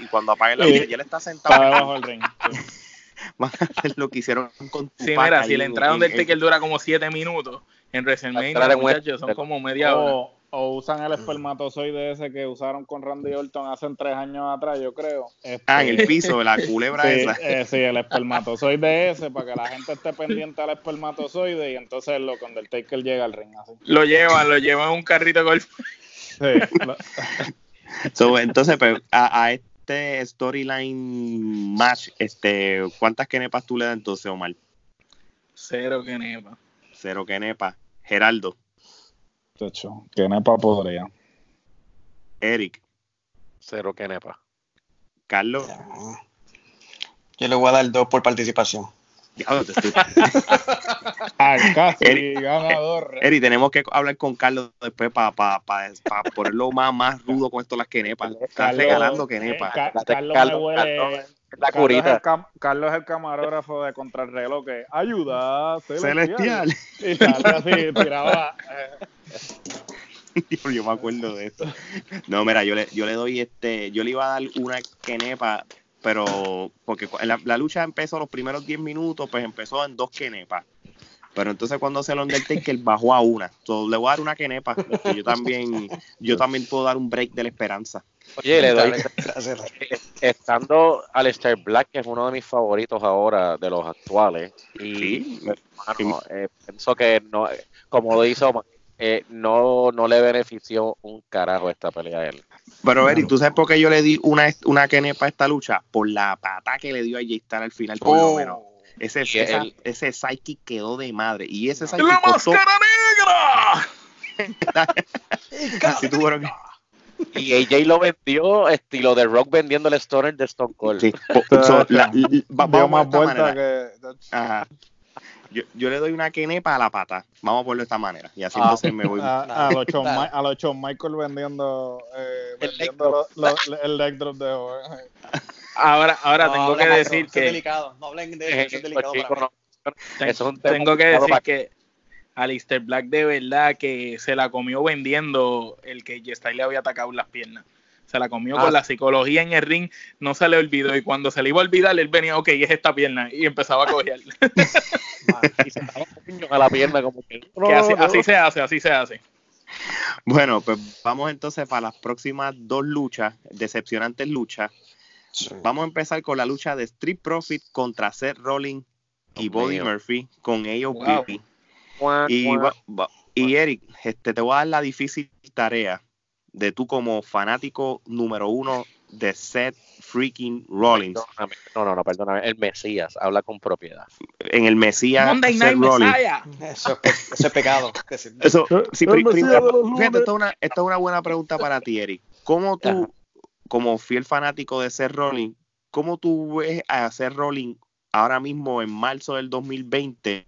Speaker 1: y cuando apague la luz, ya él está sentado.
Speaker 3: debajo del ring.
Speaker 1: van a hacer lo que hicieron con
Speaker 2: Sí, mira, si la entrada del Taker dura como 7 minutos, en WrestleMania, muchachos, son como media hora
Speaker 3: o usan el espermatozoide ese que usaron con Randy Orton hace tres años atrás, yo creo.
Speaker 1: ah, en el este, piso, la culebra
Speaker 3: sí,
Speaker 1: esa.
Speaker 3: Eh, sí, el espermatozoide ese, para que la gente esté pendiente al espermatozoide y entonces lo, cuando el Taker llega al ring. Así.
Speaker 2: Lo llevan, lo llevan en un carrito de golf.
Speaker 1: Sí. entonces, pues, a, este storyline match, este, ¿cuántas kenepas tú le das entonces, Omar?
Speaker 2: Cero kenepa.
Speaker 1: Cero kenepa. Geraldo.
Speaker 3: De hecho, que Nepa podría.
Speaker 1: Eric.
Speaker 4: Cero Kenepa.
Speaker 1: Carlos.
Speaker 5: Yo le voy a dar dos por participación.
Speaker 1: Diablo, te estoy-
Speaker 3: Al casi
Speaker 1: Eric,
Speaker 3: ganador.
Speaker 1: Eri, tenemos que hablar con Carlos después para pa, pa, pa ponerlo más, más rudo con esto las quenepas. Estás regalando
Speaker 3: eh,
Speaker 1: quenepas.
Speaker 3: Ca-
Speaker 4: La-
Speaker 3: Carlos,
Speaker 4: Carlos-
Speaker 3: me huele.
Speaker 4: Carlos- La
Speaker 3: Carlos es,
Speaker 4: curita.
Speaker 3: el cam- Carlos es el camarógrafo de Contrarreloj que ayuda celestial.
Speaker 1: Celestial.
Speaker 3: Y sale así, tiraba. eh,
Speaker 1: yo me acuerdo de esto. No, mira, yo le, yo le doy este, yo le iba a dar una quenepa, pero porque la, la lucha empezó los primeros 10 minutos, pues empezó en dos quenepas. Pero entonces cuando se lo Undertaker bajó a una. So, le voy a dar una quenepa. yo también, yo también puedo dar un break de la esperanza.
Speaker 4: Oye, le doy,
Speaker 5: Gracias.
Speaker 4: estando Aleister Black, que es uno de mis favoritos ahora de los actuales, y
Speaker 1: Sí.
Speaker 4: hermano, eh, pienso que no, como lo hizo, eh, no, no le benefició un carajo esta pelea a él.
Speaker 1: Pero Eri, ¿tú sabes por qué yo le di una, una quenepa a esta lucha? Por la pata que le dio a J-Star al final, por lo
Speaker 5: Oh.
Speaker 1: menos. Ese, esa-
Speaker 4: él-
Speaker 1: ese psychic quedó de madre. Y ese psychic
Speaker 2: ¡La
Speaker 1: costó,
Speaker 2: máscara negra!
Speaker 1: si tuvieron que-
Speaker 4: Y AJ lo vendió estilo de Rock vendiendo el Stoner de Stone Cold.
Speaker 1: Sí, so, la- va- vamos
Speaker 3: más vuelta
Speaker 1: manera.
Speaker 3: que.
Speaker 1: Ajá. Yo, yo le doy una quenepa a la pata. Vamos a ponerlo de esta manera. Y así
Speaker 4: Ah.
Speaker 1: entonces me voy.
Speaker 3: A, a los
Speaker 5: Claro.
Speaker 3: Mi- a los Shawn Michael vendiendo, eh,
Speaker 4: El
Speaker 3: vendiendo lo- lo- el leg drop de hoy.
Speaker 2: Ahora, ahora
Speaker 5: No,
Speaker 2: tengo que
Speaker 5: hablen,
Speaker 2: decir
Speaker 5: eso es
Speaker 2: que
Speaker 5: delicado. No hablen de eso,
Speaker 4: Eh,
Speaker 5: eso es
Speaker 4: estos
Speaker 5: delicado. para mí.
Speaker 4: no-
Speaker 2: Ten-
Speaker 4: eso es un tema
Speaker 2: tengo que decir
Speaker 4: para-
Speaker 2: que Alistair Black de verdad que se la comió vendiendo el que J-Style le había atacado las piernas. Se la comió
Speaker 4: Ah.
Speaker 2: con la psicología en el ring, no se le olvidó. Y cuando se le iba a olvidar, él venía, ok, es esta pierna. Y empezaba a coger.
Speaker 4: y se daba puños a la pierna como que,
Speaker 2: que así, así se hace, así se hace.
Speaker 1: Bueno, pues vamos entonces para las próximas dos luchas, decepcionantes luchas.
Speaker 5: Sí.
Speaker 1: Vamos a empezar con la lucha de Street Profit contra Seth Rollins y Bobby
Speaker 4: mío.
Speaker 1: Murphy con AOP.
Speaker 2: Wow.
Speaker 1: Y, Eric, este, te voy a dar la difícil tarea de tú como fanático número uno de Seth freaking Rollins
Speaker 4: Perdóname. No, no, no, perdóname. El Mesías habla con propiedad.
Speaker 1: en el Mesías
Speaker 2: Monday
Speaker 1: Seth
Speaker 2: Night
Speaker 1: Rollins.
Speaker 2: Messiah.
Speaker 5: Eso es, eso es pecado.
Speaker 1: Eso, sí, fíjate, esta es, una, esta es una buena pregunta para ti, Eric. ¿Cómo tú,
Speaker 4: Ajá.
Speaker 1: Como fiel fanático de Seth Rollins, cómo tú ves a Seth Rollins ahora mismo en marzo del 2020?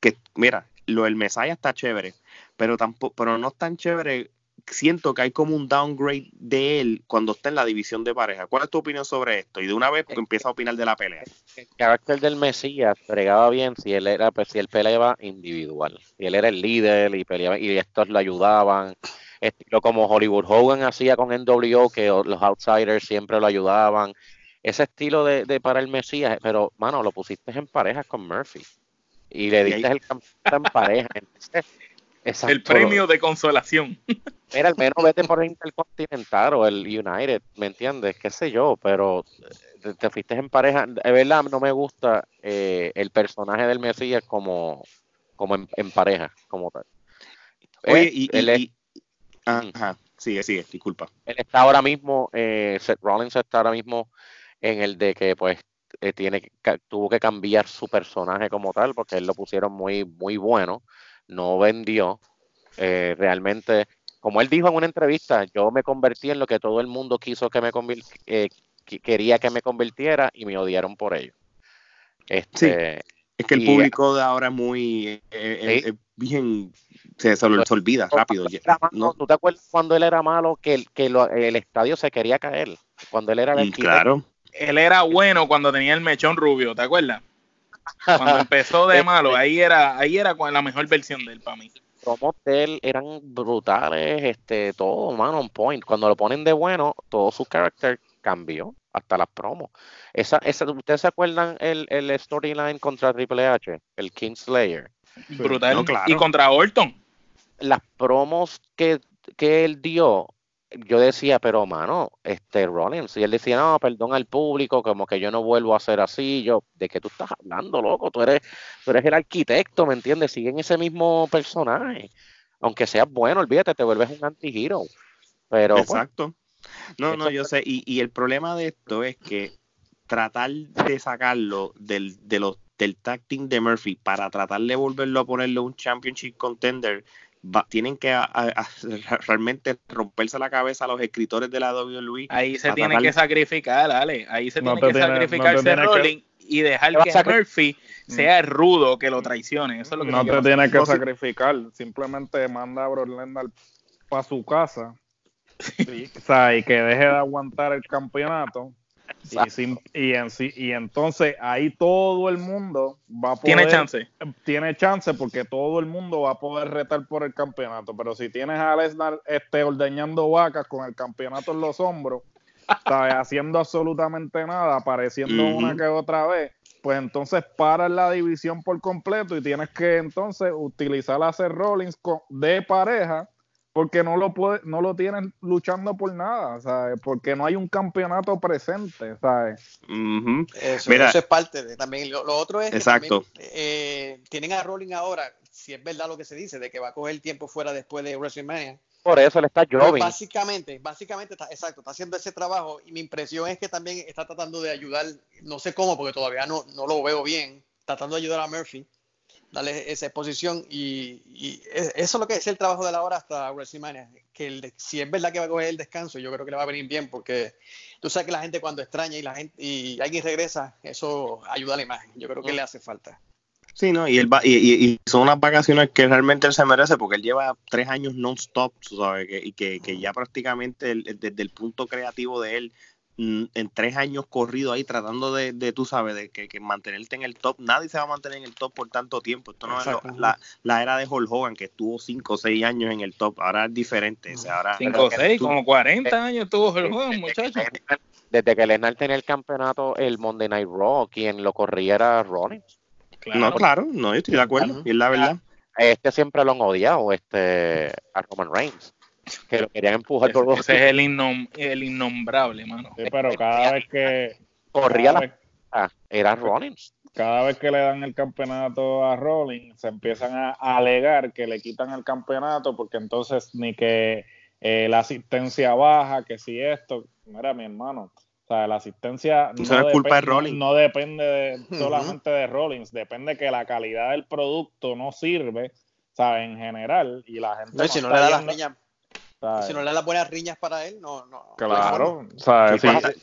Speaker 1: Que, mira, lo del Messiah está chévere, pero tampoco, pero no es tan chévere. Siento que hay como un downgrade de él cuando está en la división de pareja. ¿Cuál es tu opinión sobre esto? Y de una vez pues, empieza a opinar de la pelea.
Speaker 4: El carácter del Mesías bregaba bien si él era, pues, si él peleaba individual. Si él era el líder y peleaba, y estos lo ayudaban. Estilo como Hollywood Hogan hacía con NWO, que los outsiders siempre lo ayudaban. Ese estilo de, de para el Mesías, pero mano, lo pusiste en parejas con Murphy. Y le diste
Speaker 1: ahí-
Speaker 4: el campeonato en pareja. Entonces, exacto,
Speaker 2: El premio de consolación.
Speaker 4: Mira, al menos vete por el Intercontinental o el United, ¿me entiendes? Qué sé yo, pero te, te fuiste en pareja. De verdad, no me gusta eh, el personaje del Mesías como, como en, en pareja, como tal.
Speaker 1: Oye,
Speaker 4: Eh,
Speaker 1: y, y-
Speaker 4: él, es-
Speaker 1: y- ajá, sigue, sigue, disculpa.
Speaker 4: él está ahora mismo, eh, Seth Rollins está ahora mismo en el de que pues eh, tiene que tuvo que cambiar su personaje como tal, porque él lo pusieron muy, muy bueno, no vendió. Eh, realmente, como él dijo en una entrevista, yo me convertí en lo que todo el mundo quiso que me eh, que- quería que me convirtiera y me odiaron por ello. Este,
Speaker 1: Es que el
Speaker 4: Y-
Speaker 1: público de ahora es muy eh, eh,
Speaker 4: Sí.
Speaker 1: eh, bien se, se lo- se olvida rápido.
Speaker 4: Malo,
Speaker 1: No,
Speaker 4: ¿Tú te acuerdas cuando él era malo que, el, que lo- el estadio se quería caer? Cuando él era el
Speaker 1: mm, claro.
Speaker 2: Él era bueno cuando tenía el mechón rubio, ¿te acuerdas? Cuando empezó de malo, ahí era, ahí era la mejor versión de él para mí.
Speaker 4: promos de él eran brutales, este, todo, mano, on point. Cuando lo ponen de bueno, todo su carácter cambió, hasta las promos. Esa, esa, ¿Ustedes se acuerdan el, el storyline contra Triple H? El Kingslayer.
Speaker 2: Brutal.
Speaker 1: no, claro.
Speaker 2: Y contra Orton.
Speaker 4: Las promos que, que él dio, yo decía, pero mano, este Rollins, y él decía, no, perdón al público, como que yo no vuelvo a hacer así, yo, ¿de qué tú estás hablando, loco? Tú eres, tú eres el arquitecto, ¿me entiendes? Siguen ese mismo personaje. Aunque seas bueno, olvídate, te vuelves un anti-hero. Pero pues,
Speaker 1: Exacto. No, no, yo sé. Y, y el problema de esto es que tratar de sacarlo del, de los, del tag team de Murphy para tratar de volverlo a ponerle un championship contender tienen que realmente romperse la cabeza a los escritores de la WWE.
Speaker 2: Ahí se tiene que sacrificar, Ale. Ahí se tiene que sacrificarse Rolling y dejar que Murphy sea rudo que lo traicione. Eso es lo que
Speaker 3: no te tiene que sacrificar. Simplemente manda a Brock Lesnar para su casa. Y que deje de aguantar el campeonato y, en, y, entonces ahí todo el mundo va a poder.
Speaker 2: Tiene chance.
Speaker 3: Tiene chance porque todo el mundo va a poder retar por el campeonato. Pero si tienes a Lesnar este, ordeñando vacas con el campeonato en los hombros, haciendo absolutamente nada, apareciendo una que otra vez, pues entonces paras la división por completo y tienes que entonces utilizar a hacer Rollins de pareja porque no lo puede, no lo tienen luchando por nada, ¿sabes? Porque no hay un campeonato presente, ¿sabes?
Speaker 5: eso, es parte de también. Lo, otro es
Speaker 1: Exacto.
Speaker 5: Eh, tienen a Rolling ahora, si es verdad lo que se dice, de que va a coger tiempo fuera después de WrestleMania.
Speaker 4: Por eso le está joven.
Speaker 5: Básicamente, básicamente está, exacto, está haciendo ese trabajo y mi impresión es que también está tratando de ayudar, no sé cómo, porque todavía no, no lo veo bien, tratando de ayudar a Murphy darle esa exposición y, eso es lo que es el trabajo de la hora hasta WrestleMania, que si es verdad que va a coger el descanso, yo creo que le va a venir bien porque tú sabes que la gente cuando extraña y la gente y alguien regresa, eso ayuda a la imagen, yo creo que le hace falta.
Speaker 1: Sí, ¿no? Y, él va, y, son unas vacaciones que realmente él se merece porque él lleva tres años non-stop, ¿sabes? y que, que, ya prácticamente desde el punto creativo de él en tres años corrido ahí tratando de, de tú sabes, de que, mantenerte en el top. Nadie se va a mantener en el top por tanto tiempo. Esto no es la, la, era de Hulk Hogan, que estuvo cinco o seis años en el top. Ahora es diferente. O ahora,
Speaker 2: cinco o seis, como 40 años estuvo Hulk Hogan, muchachos.
Speaker 4: Desde que Lesnar tenía el campeonato, el Monday Night Raw, quien lo corría era Rollins.
Speaker 1: No, claro, no, yo estoy de acuerdo. Y es la verdad.
Speaker 4: Este siempre lo han odiado, este, a Roman Reigns que lo querían empujar
Speaker 2: ese, ese es el, el innombrable, mano.
Speaker 3: Sí, pero cada vez que
Speaker 4: corría la era Rollins.
Speaker 3: Cada vez que le dan el campeonato a Rollins, se empiezan a, alegar que le quitan el campeonato porque entonces ni que eh, la asistencia baja, que si esto, mira mi hermano, o sea, la asistencia
Speaker 1: no, depende, culpa de Rollins.
Speaker 3: no depende solamente de Rollins, depende que la calidad del producto no sirve, o sea, en general, y la gente
Speaker 5: no, si no le da las si no le da las buenas riñas para él, no. no
Speaker 3: claro, o sea,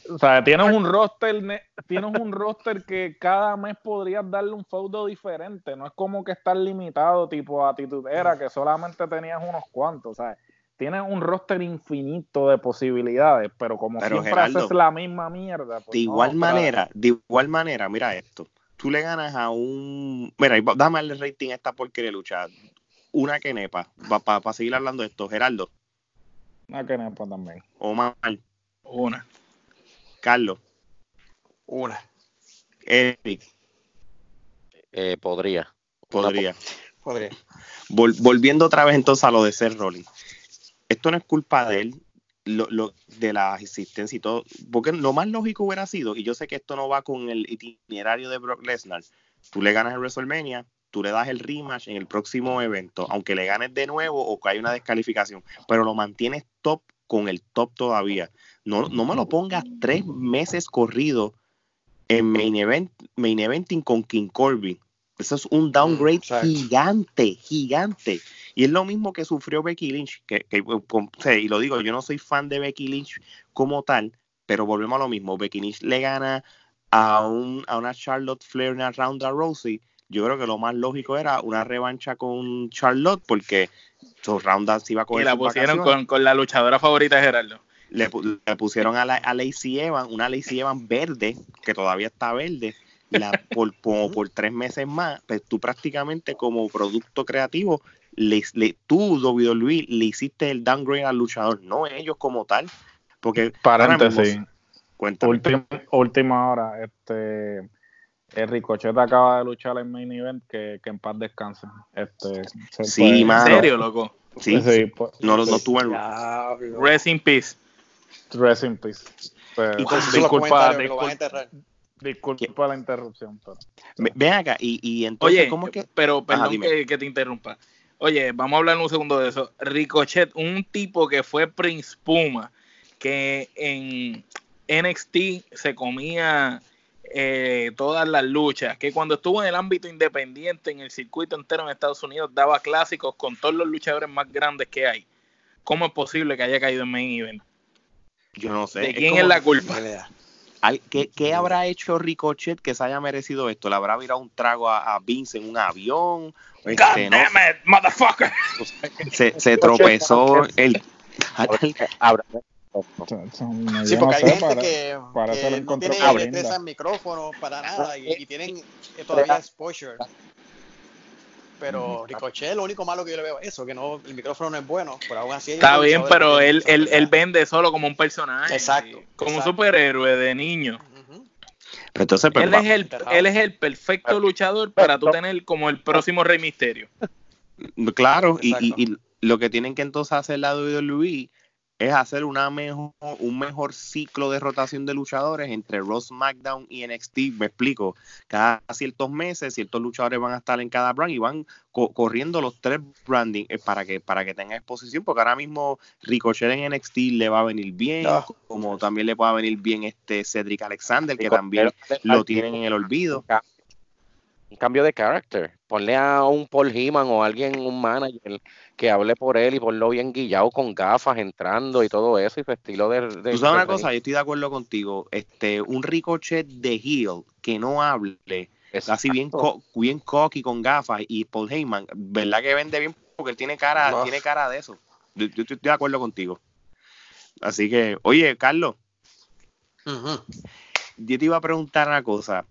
Speaker 3: o sea, tienes un roster, tienes un roster que cada mes podrías darle un feudo diferente. No es como que estás limitado, tipo atitudera, que solamente tenías unos cuantos, ¿sabes? Tienes un roster infinito de posibilidades, pero como siempre haces la misma mierda.
Speaker 1: Pues de igual manera, de igual manera, mira esto. Tú le ganas a un. Mira, dame el rating a esta porquería lucha. Una que nepa, para seguir hablando de esto, Geraldo
Speaker 3: una también.
Speaker 1: Omar.
Speaker 2: Una.
Speaker 1: Carlos.
Speaker 5: Una.
Speaker 1: Eric.
Speaker 4: Eh, podría.
Speaker 1: Podría.
Speaker 5: Podría.
Speaker 1: volviendo otra vez entonces a lo de ser Rolling. Esto no es culpa de él, lo, lo, de la existencia y todo, porque lo más lógico hubiera sido, y yo sé que esto no va con el itinerario de Brock Lesnar, tú le ganas el WrestleMania, tú le das el rematch en el próximo evento, aunque le ganes de nuevo o que hay una descalificación, pero lo mantienes top con el top todavía. No, no me lo pongas tres meses corrido en main, event, main eventing con King Corbin. Eso es un downgrade gigante, gigante. Y es lo mismo que sufrió Becky Lynch, que, y lo digo, yo no soy fan de Becky Lynch como tal, pero volvemos a lo mismo. Becky Lynch le gana a, un, a una Charlotte Flair, una Ronda Rousey, yo creo que lo más lógico era una revancha con Charlotte, porque su Ronda se iba a coger.
Speaker 2: Y la pusieron con, la luchadora favorita de Gerardo.
Speaker 1: Le, pusieron a, la, a Lacey Evans, una Lacey Evans verde, que todavía está verde, la, por, por, tres meses más, pues tú prácticamente como producto creativo, le, le, tú, Luis, le hiciste el downgrade al luchador, no ellos como tal. Porque,
Speaker 3: paréntesis, última, última hora, este Ricochet acaba de luchar en main event, que, que en paz descanse. Este,
Speaker 1: sí,
Speaker 2: ¿En serio, loco?
Speaker 1: Sí, sí pues, no, no, no tuvo el...
Speaker 2: Rest in peace.
Speaker 3: Rest in peace. Pues, disculpa, disculpa, disculpa la interrupción. Pero,
Speaker 1: Ven acá, y, y entonces,
Speaker 2: Oye,
Speaker 1: ¿cómo que...?
Speaker 2: Pero, perdón que, que, te interrumpa. Oye, vamos a hablar un segundo de eso. Ricochet, un tipo que fue Prince Puma, que en NXT se comía eh, todas las luchas, que cuando estuvo en el ámbito independiente, en el circuito entero en Estados Unidos, daba clásicos con todos los luchadores más grandes que hay. ¿Cómo es posible que haya caído en main event?
Speaker 1: Yo no sé.
Speaker 2: ¿De quién es, la culpa?
Speaker 1: ¿Qué, ¿Qué, habrá hecho Ricochet que se haya merecido esto? ¿Le habrá virado un trago a, Vince en un avión?
Speaker 2: Este, God damn it, motherfucker.
Speaker 1: Se, se tropezó el...
Speaker 5: Sí, porque hay gente que, para que no tiene destreza en micrófono para nada y, y tienen todavía exposure. Pero Ricochet, lo único malo que yo le veo es eso, que no, el micrófono no es bueno, pero aún así...
Speaker 2: Está bien, pero él, él, él, vende solo como un personaje.
Speaker 5: Exacto.
Speaker 2: Como un superhéroe de niño.
Speaker 1: Pero entonces,
Speaker 2: él, es el, él es el perfecto luchador para tú tener como el próximo Rey Misterio.
Speaker 1: Claro, y, y, y, lo que tienen que entonces hacer la WWE es hacer una mejor, un mejor ciclo de rotación de luchadores entre Ross SmackDown y NXT. Me explico, cada ciertos meses ciertos luchadores van a estar en cada brand y van corriendo los tres branding eh, para que para que tenga exposición, porque ahora mismo Ricochet en NXT le va a venir bien, como también le va a venir bien este Cedric Alexander, que también lo tienen en el olvido
Speaker 4: un cambio de carácter. Ponle a un Paul Heeman o alguien, un manager, que hable por él y ponlo bien guillado con gafas entrando y todo eso y su estilo de... de
Speaker 1: Tú sabes una cosa, yo estoy de acuerdo contigo. Este, un ricochet de heel que no hable, así bien, bien cocky con gafas y Paul Heyman, ¿verdad que vende bien? Porque él tiene cara, tiene cara de eso. Yo, estoy de acuerdo contigo. Así que, oye, Carlos, yo te iba a preguntar una cosa.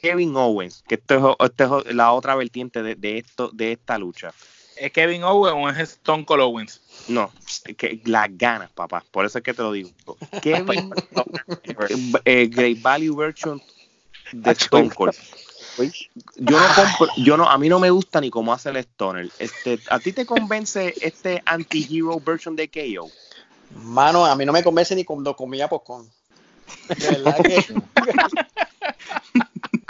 Speaker 1: Kevin Owens, que esto es, la otra vertiente de, esto, de esta lucha.
Speaker 2: ¿Es Kevin Owens o es Stone Cold Owens?
Speaker 1: No, que las ganas, papá. Por eso es que te lo digo. Kevin, eh, Great Value Version de Stone Cold. Yo no compro, yo no, a mí no me gusta ni cómo hace el Stoner. Este, ¿A ti te convence este anti-hero version de KO?
Speaker 5: Mano, a mí no me convence ni cuando comía popcorn. De verdad que.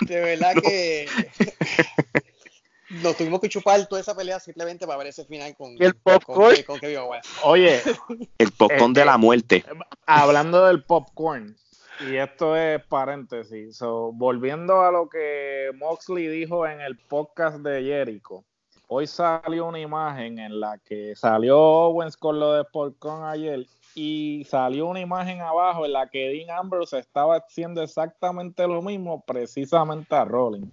Speaker 5: de verdad que nos tuvimos que chupar toda esa pelea simplemente para ver ese final con,
Speaker 3: el popcorn.
Speaker 5: Con, Kevin Owens.
Speaker 3: Oye,
Speaker 1: el popcorn de la muerte.
Speaker 3: Hablando del popcorn, y esto es paréntesis, volviendo a lo que Moxley dijo en el podcast de Jericho. Hoy salió una imagen en la que salió Owens con lo de popcorn ayer y salió una imagen abajo en la que Dean Ambrose estaba haciendo exactamente lo mismo precisamente a Rollins.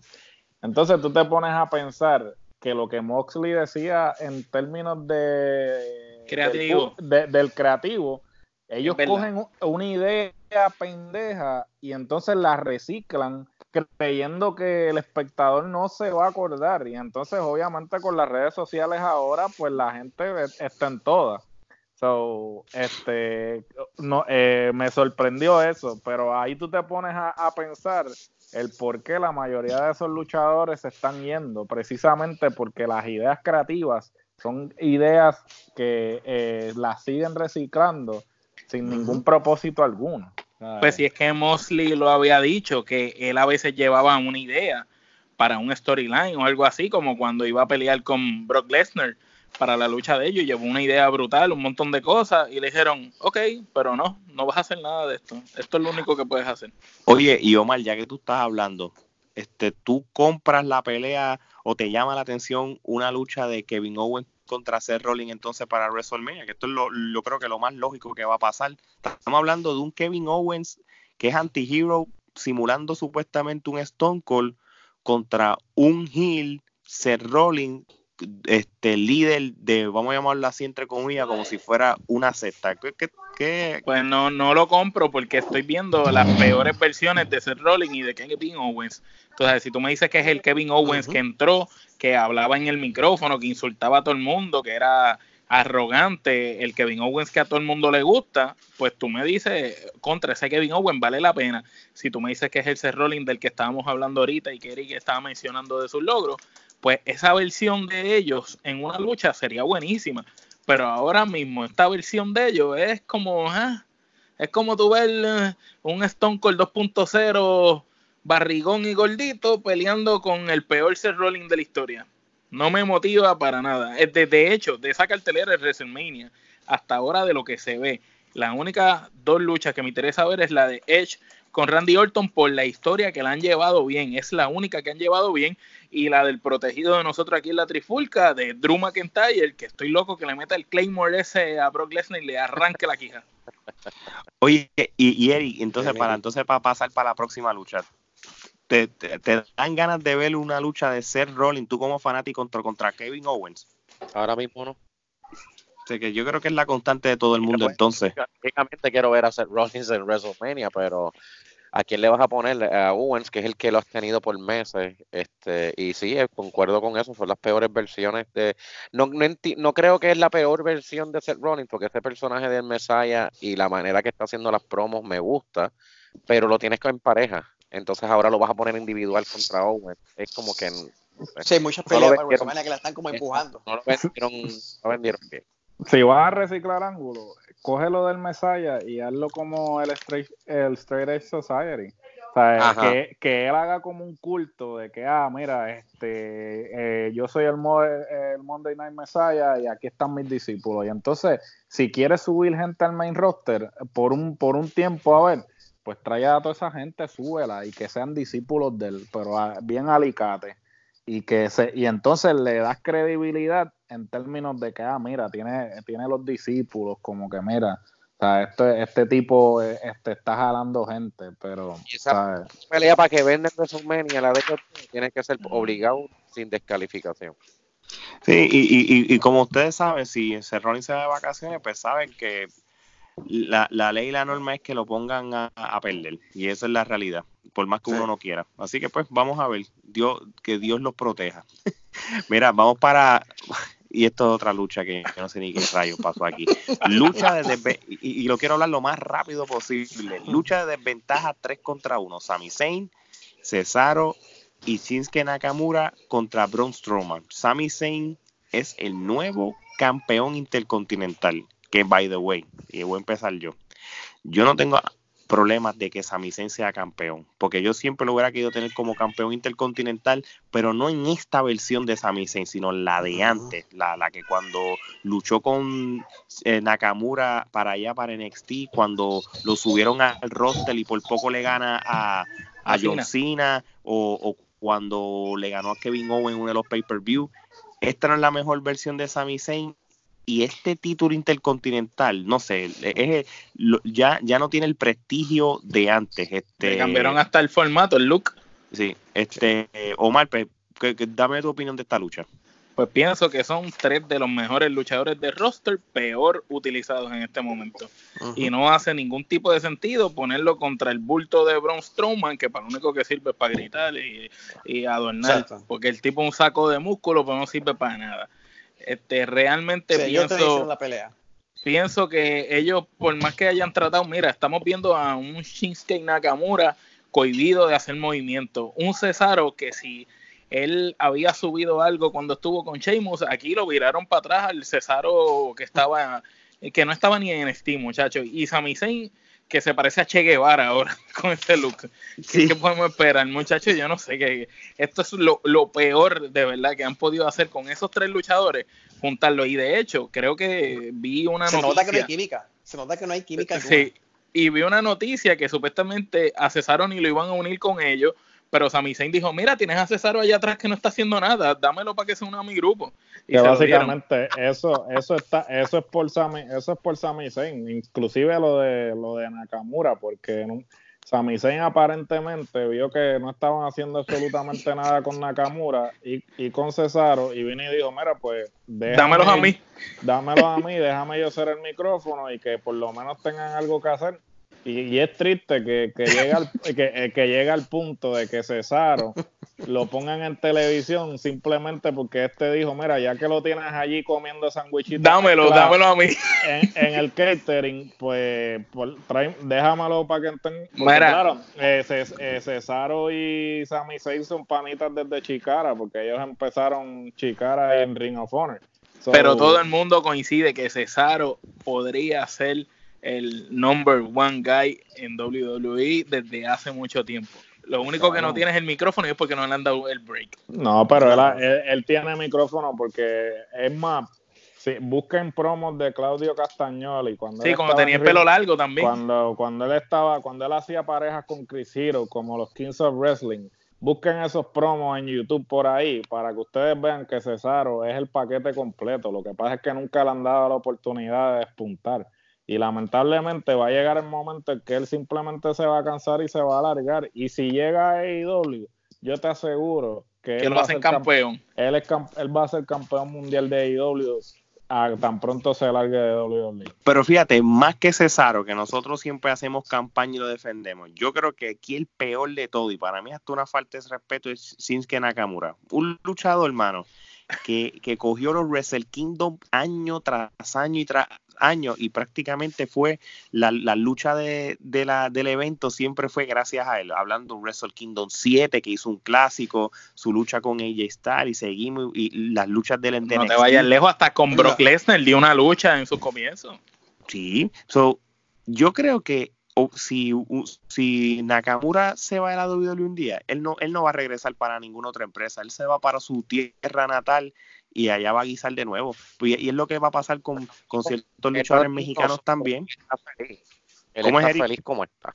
Speaker 3: Entonces tú te pones a pensar que lo que Moxley decía en términos de
Speaker 2: creativo.
Speaker 3: Del, creativo, ellos cogen una idea pendeja y entonces la reciclan creyendo que el espectador no se va a acordar y entonces obviamente con las redes sociales ahora pues la gente está en todas So, este, no, eh, me sorprendió eso, pero ahí tú te pones a, pensar el por qué la mayoría de esos luchadores se están yendo, precisamente porque las ideas creativas son ideas que eh, las siguen reciclando sin ningún propósito alguno.
Speaker 2: Pues si es que Mosley lo había dicho, que él a veces llevaba una idea para un storyline o algo así, como cuando iba a pelear con Brock Lesnar para la lucha de ellos, llevó una idea brutal, un montón de cosas, y le dijeron, ok, pero no, no vas a hacer nada de esto, esto es lo único que puedes hacer.
Speaker 1: Oye, y Omar, ya que tú estás hablando, este, tú compras la pelea o te llama la atención una lucha de Kevin Owens contra Seth Rollins entonces para WrestleMania, que esto es lo, creo que lo más lógico que va a pasar. Estamos hablando de un Kevin Owens que es anti-hero simulando supuestamente un Stone Cold contra un heel Seth Rollins este líder de, vamos a llamarlo así entre comillas, como si fuera una secta. ¿Qué,
Speaker 2: Pues no, no lo compro porque estoy viendo las peores versiones de Seth Rollins y de Kevin Owens. Entonces, si tú me dices que es el Kevin Owens que entró, que hablaba en el micrófono, que insultaba a todo el mundo, que era arrogante, el Kevin Owens que a todo el mundo le gusta, pues tú me dices, contra ese Kevin Owens vale la pena. Si tú me dices que es el Seth Rollins del que estábamos hablando ahorita y que Eric estaba mencionando de sus logros, pues esa versión de ellos en una lucha sería buenísima. Pero ahora mismo esta versión de ellos es como, ah, es como tú ver eh, un Stone Cold 2.0 barrigón y gordito peleando con el peor ser rolling de la historia. No me motiva para nada. De, hecho, de esa cartelera de WrestleMania, hasta ahora de lo que se ve, la única dos luchas que me interesa ver es la de Edge con Randy Orton por la historia que la han llevado bien. Es la única que han llevado bien. Y la del protegido de nosotros aquí en la trifulca, de Drew McIntyre, que estoy loco que le meta el Claymore ese a Brock Lesnar y le arranque la quija.
Speaker 1: Oye, y, y Eric, entonces para entonces para pasar para la próxima lucha, ¿te, te, dan ganas de ver una lucha de Seth Rollins, tú como fanático contra, contra Kevin Owens?
Speaker 4: Ahora mismo no.
Speaker 1: Que yo creo que es la constante de todo el mundo entonces.
Speaker 4: Prácticamente quiero ver a Seth Rollins en WrestleMania, pero ¿a quién le vas a poner? A Owens, que es el que lo has tenido por meses. Este, y sí, eh, concuerdo con eso, son las peores versiones de... No, no, no, creo que es la peor versión de Seth Rollins, porque ese personaje del Messiah y la manera que está haciendo las promos me gusta, pero lo tienes en pareja. Entonces ahora lo vas a poner individual contra Owens. Es como que...
Speaker 5: Sí, muchas peleas para WrestleMania que la están como empujando.
Speaker 4: No lo vendieron, no vendieron bien.
Speaker 3: Si vas a reciclar ángulo, cógelo del Messiah y hazlo como el Straight, el straight Edge Society. O sea, que, que, él haga como un culto de que, ah, mira, este, eh, yo soy el, el, Monday Night Messiah y aquí están mis discípulos. Y entonces, si quieres subir gente al main roster por un, por un tiempo, a ver, pues trae a toda esa gente, súbela y que sean discípulos de él, pero bien alicate. Y, que se, y entonces le das credibilidad en términos de que, ah, mira, tiene, tiene los discípulos, como que, mira, o sea, este, este tipo este, está jalando gente, pero.
Speaker 4: Y esa pelea para que venden WrestleMania, la de tiene que ser obligado sin descalificación.
Speaker 1: Sí, y, y, y, como ustedes saben, si Cerroni se va de vacaciones, pues saben que la, la ley y la norma es que lo pongan a, a, perder. Y esa es la realidad, por más que uno no quiera. Así que pues vamos a ver, Dios, que Dios los proteja. Mira, vamos para y esto es otra lucha que no sé ni qué rayo pasó aquí. Lucha de y, y, lo quiero hablar lo más rápido posible. Lucha de desventaja 3 contra 1. Sami Zayn, Cesaro y Shinsuke Nakamura contra Braun Strowman. Sami Zayn es el nuevo campeón intercontinental. Que by the way, y voy a empezar yo. Yo no tengo problemas de que Samisen sea campeón, porque yo siempre lo hubiera querido tener como campeón intercontinental, pero no en esta versión de Samisen, sino la de antes, la, la que cuando luchó con eh, Nakamura para allá, para NXT, cuando lo subieron al roster y por poco le gana a, a John Cena, o, o, cuando le ganó a Kevin Owens en uno de los pay-per-view. Esta no es la mejor versión de Sami Zayn y este título intercontinental, no sé, es, ya, ya no tiene el prestigio de antes. Este,
Speaker 2: cambiaron hasta el formato, el look.
Speaker 1: Sí, este, Omar, pues, dame tu opinión de esta lucha.
Speaker 2: Pues pienso que son tres de los mejores luchadores de roster peor utilizados en este momento. Y no hace ningún tipo de sentido ponerlo contra el bulto de Braun Strowman, que para lo único que sirve es para gritar y, adornar. Porque el tipo es un saco de músculo, pero no sirve para nada. Este, realmente pienso,
Speaker 5: la pelea.
Speaker 2: pienso que ellos, por más que hayan tratado, mira, estamos viendo a un Shinsuke Nakamura cohibido de hacer movimiento, un Cesaro que si él había subido algo cuando estuvo con Sheamus, aquí lo viraron para atrás al Cesaro que estaba que no estaba ni en Steam, muchachos, y Sami Zayn que se parece a Che Guevara ahora con este look. ¿Qué, podemos esperar, muchachos? Yo no sé, que esto es lo, peor de verdad que han podido hacer con esos tres luchadores, juntarlo. Y de hecho, creo que vi una
Speaker 5: se nota que no hay química, se nota que no hay química.
Speaker 2: Sí, y vi una noticia que supuestamente a Cesaro y lo iban a unir con ellos, pero Sami Zayn dijo, mira, tienes a Cesaro allá atrás que no está haciendo nada, dámelo para que se una a mi grupo.
Speaker 3: Y básicamente eso, eso está, eso es por Sami, eso es por Sami Zayn, inclusive lo de lo de Nakamura, porque Sami Zayn aparentemente vio que no estaban haciendo absolutamente nada con Nakamura y, y con Cesaro, y vino y dijo, mira, pues
Speaker 2: dámelos a mí.
Speaker 3: Dámelos a mí, déjame yo ser el micrófono y que por lo menos tengan algo que hacer y, es triste que, que llega al, que, eh, que llega al punto de que Cesaro lo pongan en televisión simplemente porque este dijo, mira, ya que lo tienes allí comiendo sándwichitos.
Speaker 2: Dámelo, dámelo a mí.
Speaker 3: En, el catering, pues, déjamelo para que estén. Claro, eh, eh, Cesaro y Sami Zayn son panitas desde Chicara, porque ellos empezaron Chicara en Ring of Honor.
Speaker 2: Pero todo el mundo coincide que Cesaro podría ser el number one guy en WWE desde hace mucho tiempo. Lo único que no tiene es el micrófono y es porque no le han dado el break.
Speaker 3: No, pero él, él, tiene micrófono porque es más, Sí, busquen promos de Claudio Castagnoli. Cuando
Speaker 2: sí, cuando tenía el pelo largo también.
Speaker 3: Cuando, cuando él estaba, cuando él hacía parejas con Chris Hero, como los Kings of Wrestling. Busquen esos promos en YouTube por ahí para que ustedes vean que Cesaro es el paquete completo. Lo que pasa es que nunca le han dado la oportunidad de despuntar. Y lamentablemente va a llegar el momento en que él simplemente se va a cansar y se va a alargar. Y si llega a AEW, yo te aseguro que,
Speaker 2: él, va a ser campeón.
Speaker 3: Él, es, él va a ser campeón mundial de AEW tan pronto se largue de WWE.
Speaker 1: Pero fíjate, más que Cesaro, que nosotros siempre hacemos campaña y lo defendemos, yo creo que aquí el peor de todo, y para mí hasta una falta de respeto, es Shinsuke Nakamura. Un luchador, hermano, que, que cogió los Wrestle Kingdom año tras año y tras año y prácticamente fue la, lucha de, la, del evento siempre fue gracias a él, hablando de Wrestle Kingdom 7 que hizo un clásico, su lucha con AJ Styles y seguimos y las luchas del
Speaker 2: NXT. No te vayas lejos, hasta con Brock Lesnar dio una lucha en su comienzo.
Speaker 1: Sí, so, yo creo que si, si Nakamura se va a la WWE un día, él no, él no va a regresar para ninguna otra empresa, él se va para su tierra natal y allá va a guisar de nuevo. Pues, y es lo que va a pasar con, con ciertos luchadores mexicanos también.
Speaker 4: Él ¿Cómo está es feliz como está.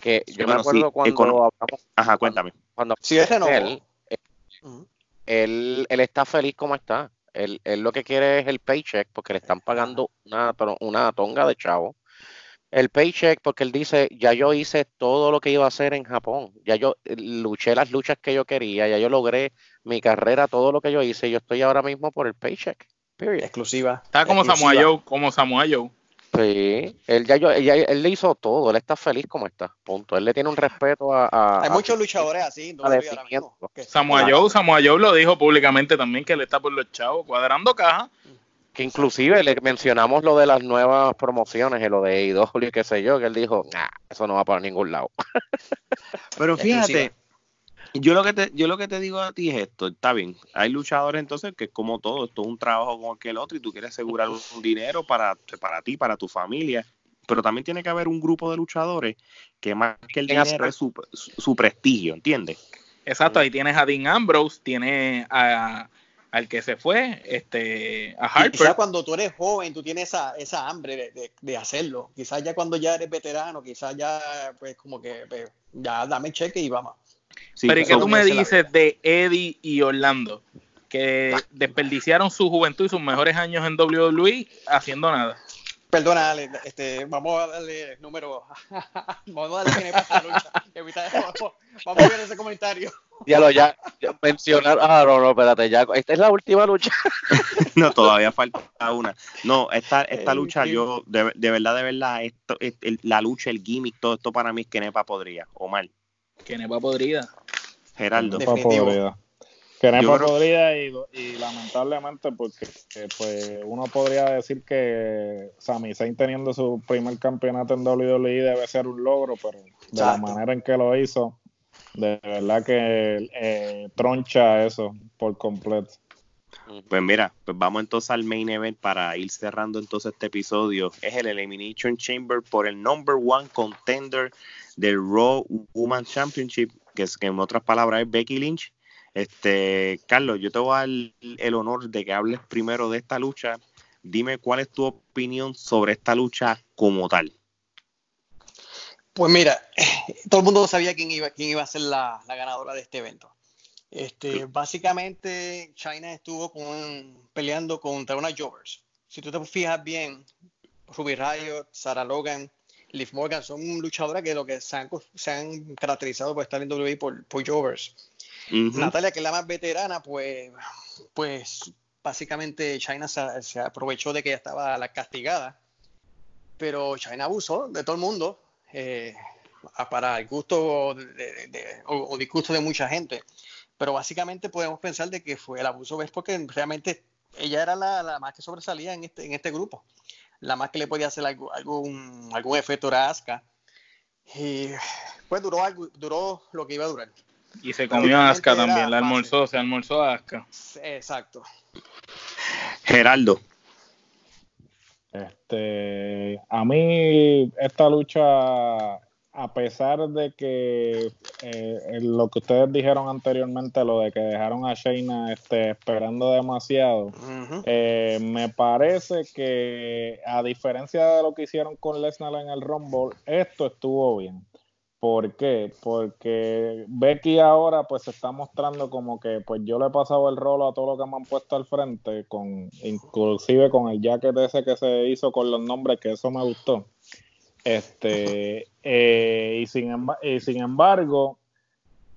Speaker 4: Que yo me acuerdo cuando hablamos,
Speaker 1: Ajá, cuéntame.
Speaker 4: Cuando, si es él, él, él, está feliz como está. Él, él, lo que quiere es el paycheck porque le están pagando una, una tonga de chavo el paycheck porque él dice, ya yo hice todo lo que iba a hacer en Japón, ya yo eh, luché las luchas que yo quería, ya yo logré mi carrera, todo lo que yo hice, yo estoy ahora mismo por el paycheck.
Speaker 5: Exclusiva.
Speaker 2: Está como Samoa Joe, como Samoa Joe.
Speaker 4: Sí, él ya, yo, él le hizo todo, él está feliz como está, punto. Él le tiene un respeto a...
Speaker 5: Hay muchos luchadores así,
Speaker 2: Samoa Joe, Samoa Joe lo dijo públicamente también que él está por los chavos, cuadrando caja
Speaker 4: que inclusive le mencionamos lo de las nuevas promociones, lo de AEW, qué sé yo, que él dijo, nah, eso no va para ningún lado.
Speaker 1: Pero fíjate, yo lo que te, yo lo que te digo a ti es esto, está bien, hay luchadores entonces que como todo, esto es un trabajo como el otro y tú quieres asegurar un dinero para, para ti, para tu familia, pero también tiene que haber un grupo de luchadores que más que el dinero es su, su prestigio, ¿entiendes?
Speaker 2: Exacto, ahí tienes a Dean Ambrose, tienes a al que se fue, este, a Harper.
Speaker 5: Quizás cuando tú eres joven, tú tienes esa, esa hambre de, hacerlo. Quizás ya cuando ya eres veterano, quizás ya, pues como que, pues, ya dame cheque y vamos.
Speaker 2: Pero ¿y qué tú me dices de Eddie y Orlando? Que desperdiciaron su juventud y sus mejores años en WWE haciendo nada.
Speaker 5: Perdona, este, vamos a darle número. vamos a darle esta lucha. Vamos, a ver ese comentario.
Speaker 4: Ya lo ya, mencionar. Ah, no, no, espérate, ya. Esta es la última lucha.
Speaker 1: no, todavía falta una. No, esta, esta lucha, yo, de, de, verdad, de verdad, esto, la lucha, el gimmick, todo esto para mí es que Nepa podría, o mal.
Speaker 2: Que Nepa podría.
Speaker 1: Geraldo.
Speaker 3: Definitivo. Nepa podría y, y, lamentablemente porque pues uno podría decir que Sami Zayn teniendo su primer campeonato en WWE debe ser un logro, pero de la manera en que lo hizo, de verdad que eh, troncha eso por completo.
Speaker 1: Pues mira, pues vamos entonces al main event para ir cerrando entonces este episodio. Es el Elimination Chamber por el number one contender del Raw Woman Championship, que, es, que en otras palabras es Becky Lynch este, Carlos, yo te voy a dar el honor de que hables primero de esta lucha. Dime cuál es tu opinión sobre esta lucha como tal.
Speaker 5: Pues mira, todo el mundo sabía quién iba, quién iba a ser la, ganadora de este evento. Este, Básicamente, China estuvo peleando contra una Jovers. Si tú te fijas bien, Ruby Riot, Sarah Logan, Liv Morgan son luchadoras que lo que se han, caracterizado por estar en WWE por, por Jovers. Natalia, que es la más veterana, pues, pues básicamente China se, aprovechó de que ella estaba la castigada, pero China abusó de todo el mundo eh, para el gusto de, o, disgusto de mucha gente. Pero básicamente podemos pensar de que fue el abuso, ¿ves? Porque realmente ella era la, más que sobresalía en este, en este grupo, la más que le podía hacer algún, algún efecto era Asuka. Y pues duró, duró lo que iba a durar.
Speaker 2: Y se comió a Aska también, la almorzó, se almorzó a Aska.
Speaker 5: Exacto.
Speaker 1: Geraldo.
Speaker 3: Este, a mí esta lucha a pesar de que eh, lo que ustedes dijeron anteriormente, lo de que dejaron a Shayna este, esperando demasiado, eh, me parece que a diferencia de lo que hicieron con Lesnar en el Rumble, esto estuvo bien. ¿Por qué? Porque Becky ahora pues se está mostrando como que pues yo le he pasado el rolo a todo lo que me han puesto al frente, con inclusive con el jacket ese que se hizo con los nombres, que eso me gustó. Este, eh, y, sin y sin embargo,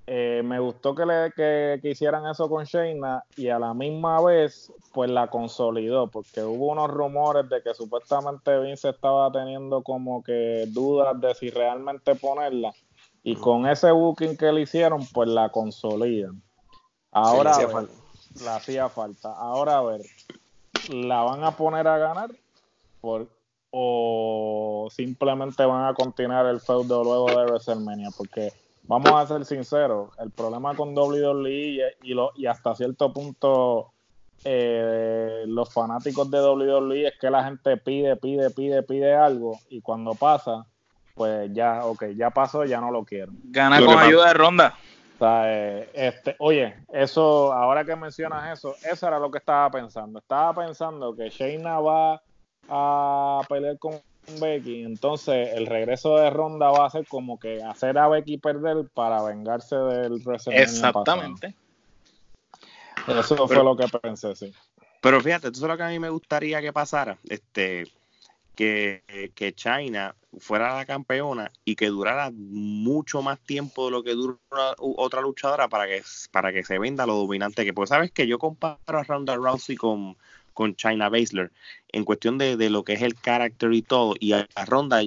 Speaker 3: eh, me gustó que, le, que, hicieran eso con Shayna y a la misma vez, pues la consolidó, porque hubo unos rumores de que supuestamente Vince estaba teniendo como que dudas de si realmente ponerla. Y con ese booking que le hicieron, pues la consolidan. Ahora la hacía falta. Ahora a ver, ¿la van a poner a ganar? Por, o simplemente van a continuar el feudo luego de WrestleMania, porque vamos a ser sinceros, el problema con WWE y, lo, y hasta cierto punto eh, los fanáticos de WWE es que la gente pide, pide, pide, pide algo y cuando pasa, pues ya, ok, ya pasó, ya no lo quiero.
Speaker 2: Gana con ayuda de ronda.
Speaker 3: Eh, este, oye, eso, ahora que mencionas eso, eso era lo que estaba pensando. Estaba pensando que Shayna va a pelear con Becky, entonces el regreso de Ronda va a ser como que hacer a Becky perder para vengarse del WrestleMania
Speaker 2: Exactamente.
Speaker 3: Eso fue lo que pensé, sí.
Speaker 1: Pero fíjate, eso es lo que a mí me gustaría que pasara, este, que, que China fuera la campeona y que durara mucho más tiempo de lo que dura otra luchadora para que, para que se venda lo dominante que, pues sabes que yo comparo a Ronda Rousey con, con China Baszler en cuestión de, lo que es el carácter y todo. Y a, Ronda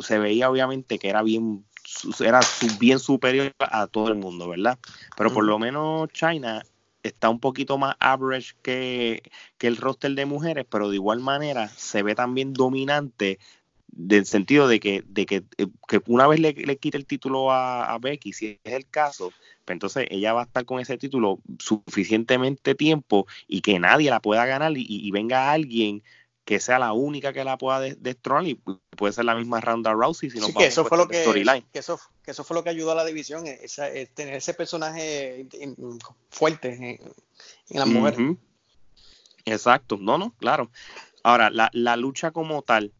Speaker 1: se veía obviamente que era bien era bien superior a todo el mundo, ¿verdad? Pero por lo menos China está un poquito más average que, que, el roster de mujeres, pero de igual manera se ve también dominante del sentido de que, de que, eh, una vez le, le quite el título a, Becky, si es el caso, pues entonces ella va a estar con ese título suficientemente tiempo y que nadie la pueda ganar y, venga alguien que sea la única que la pueda destronar y puede ser la misma Ronda Rousey si no
Speaker 5: que eso fue lo que, que eso que eso fue lo que ayudó a la división esa, tener ese personaje fuerte en, en las mujeres.
Speaker 1: Exacto. No no claro. Ahora la, la lucha como tal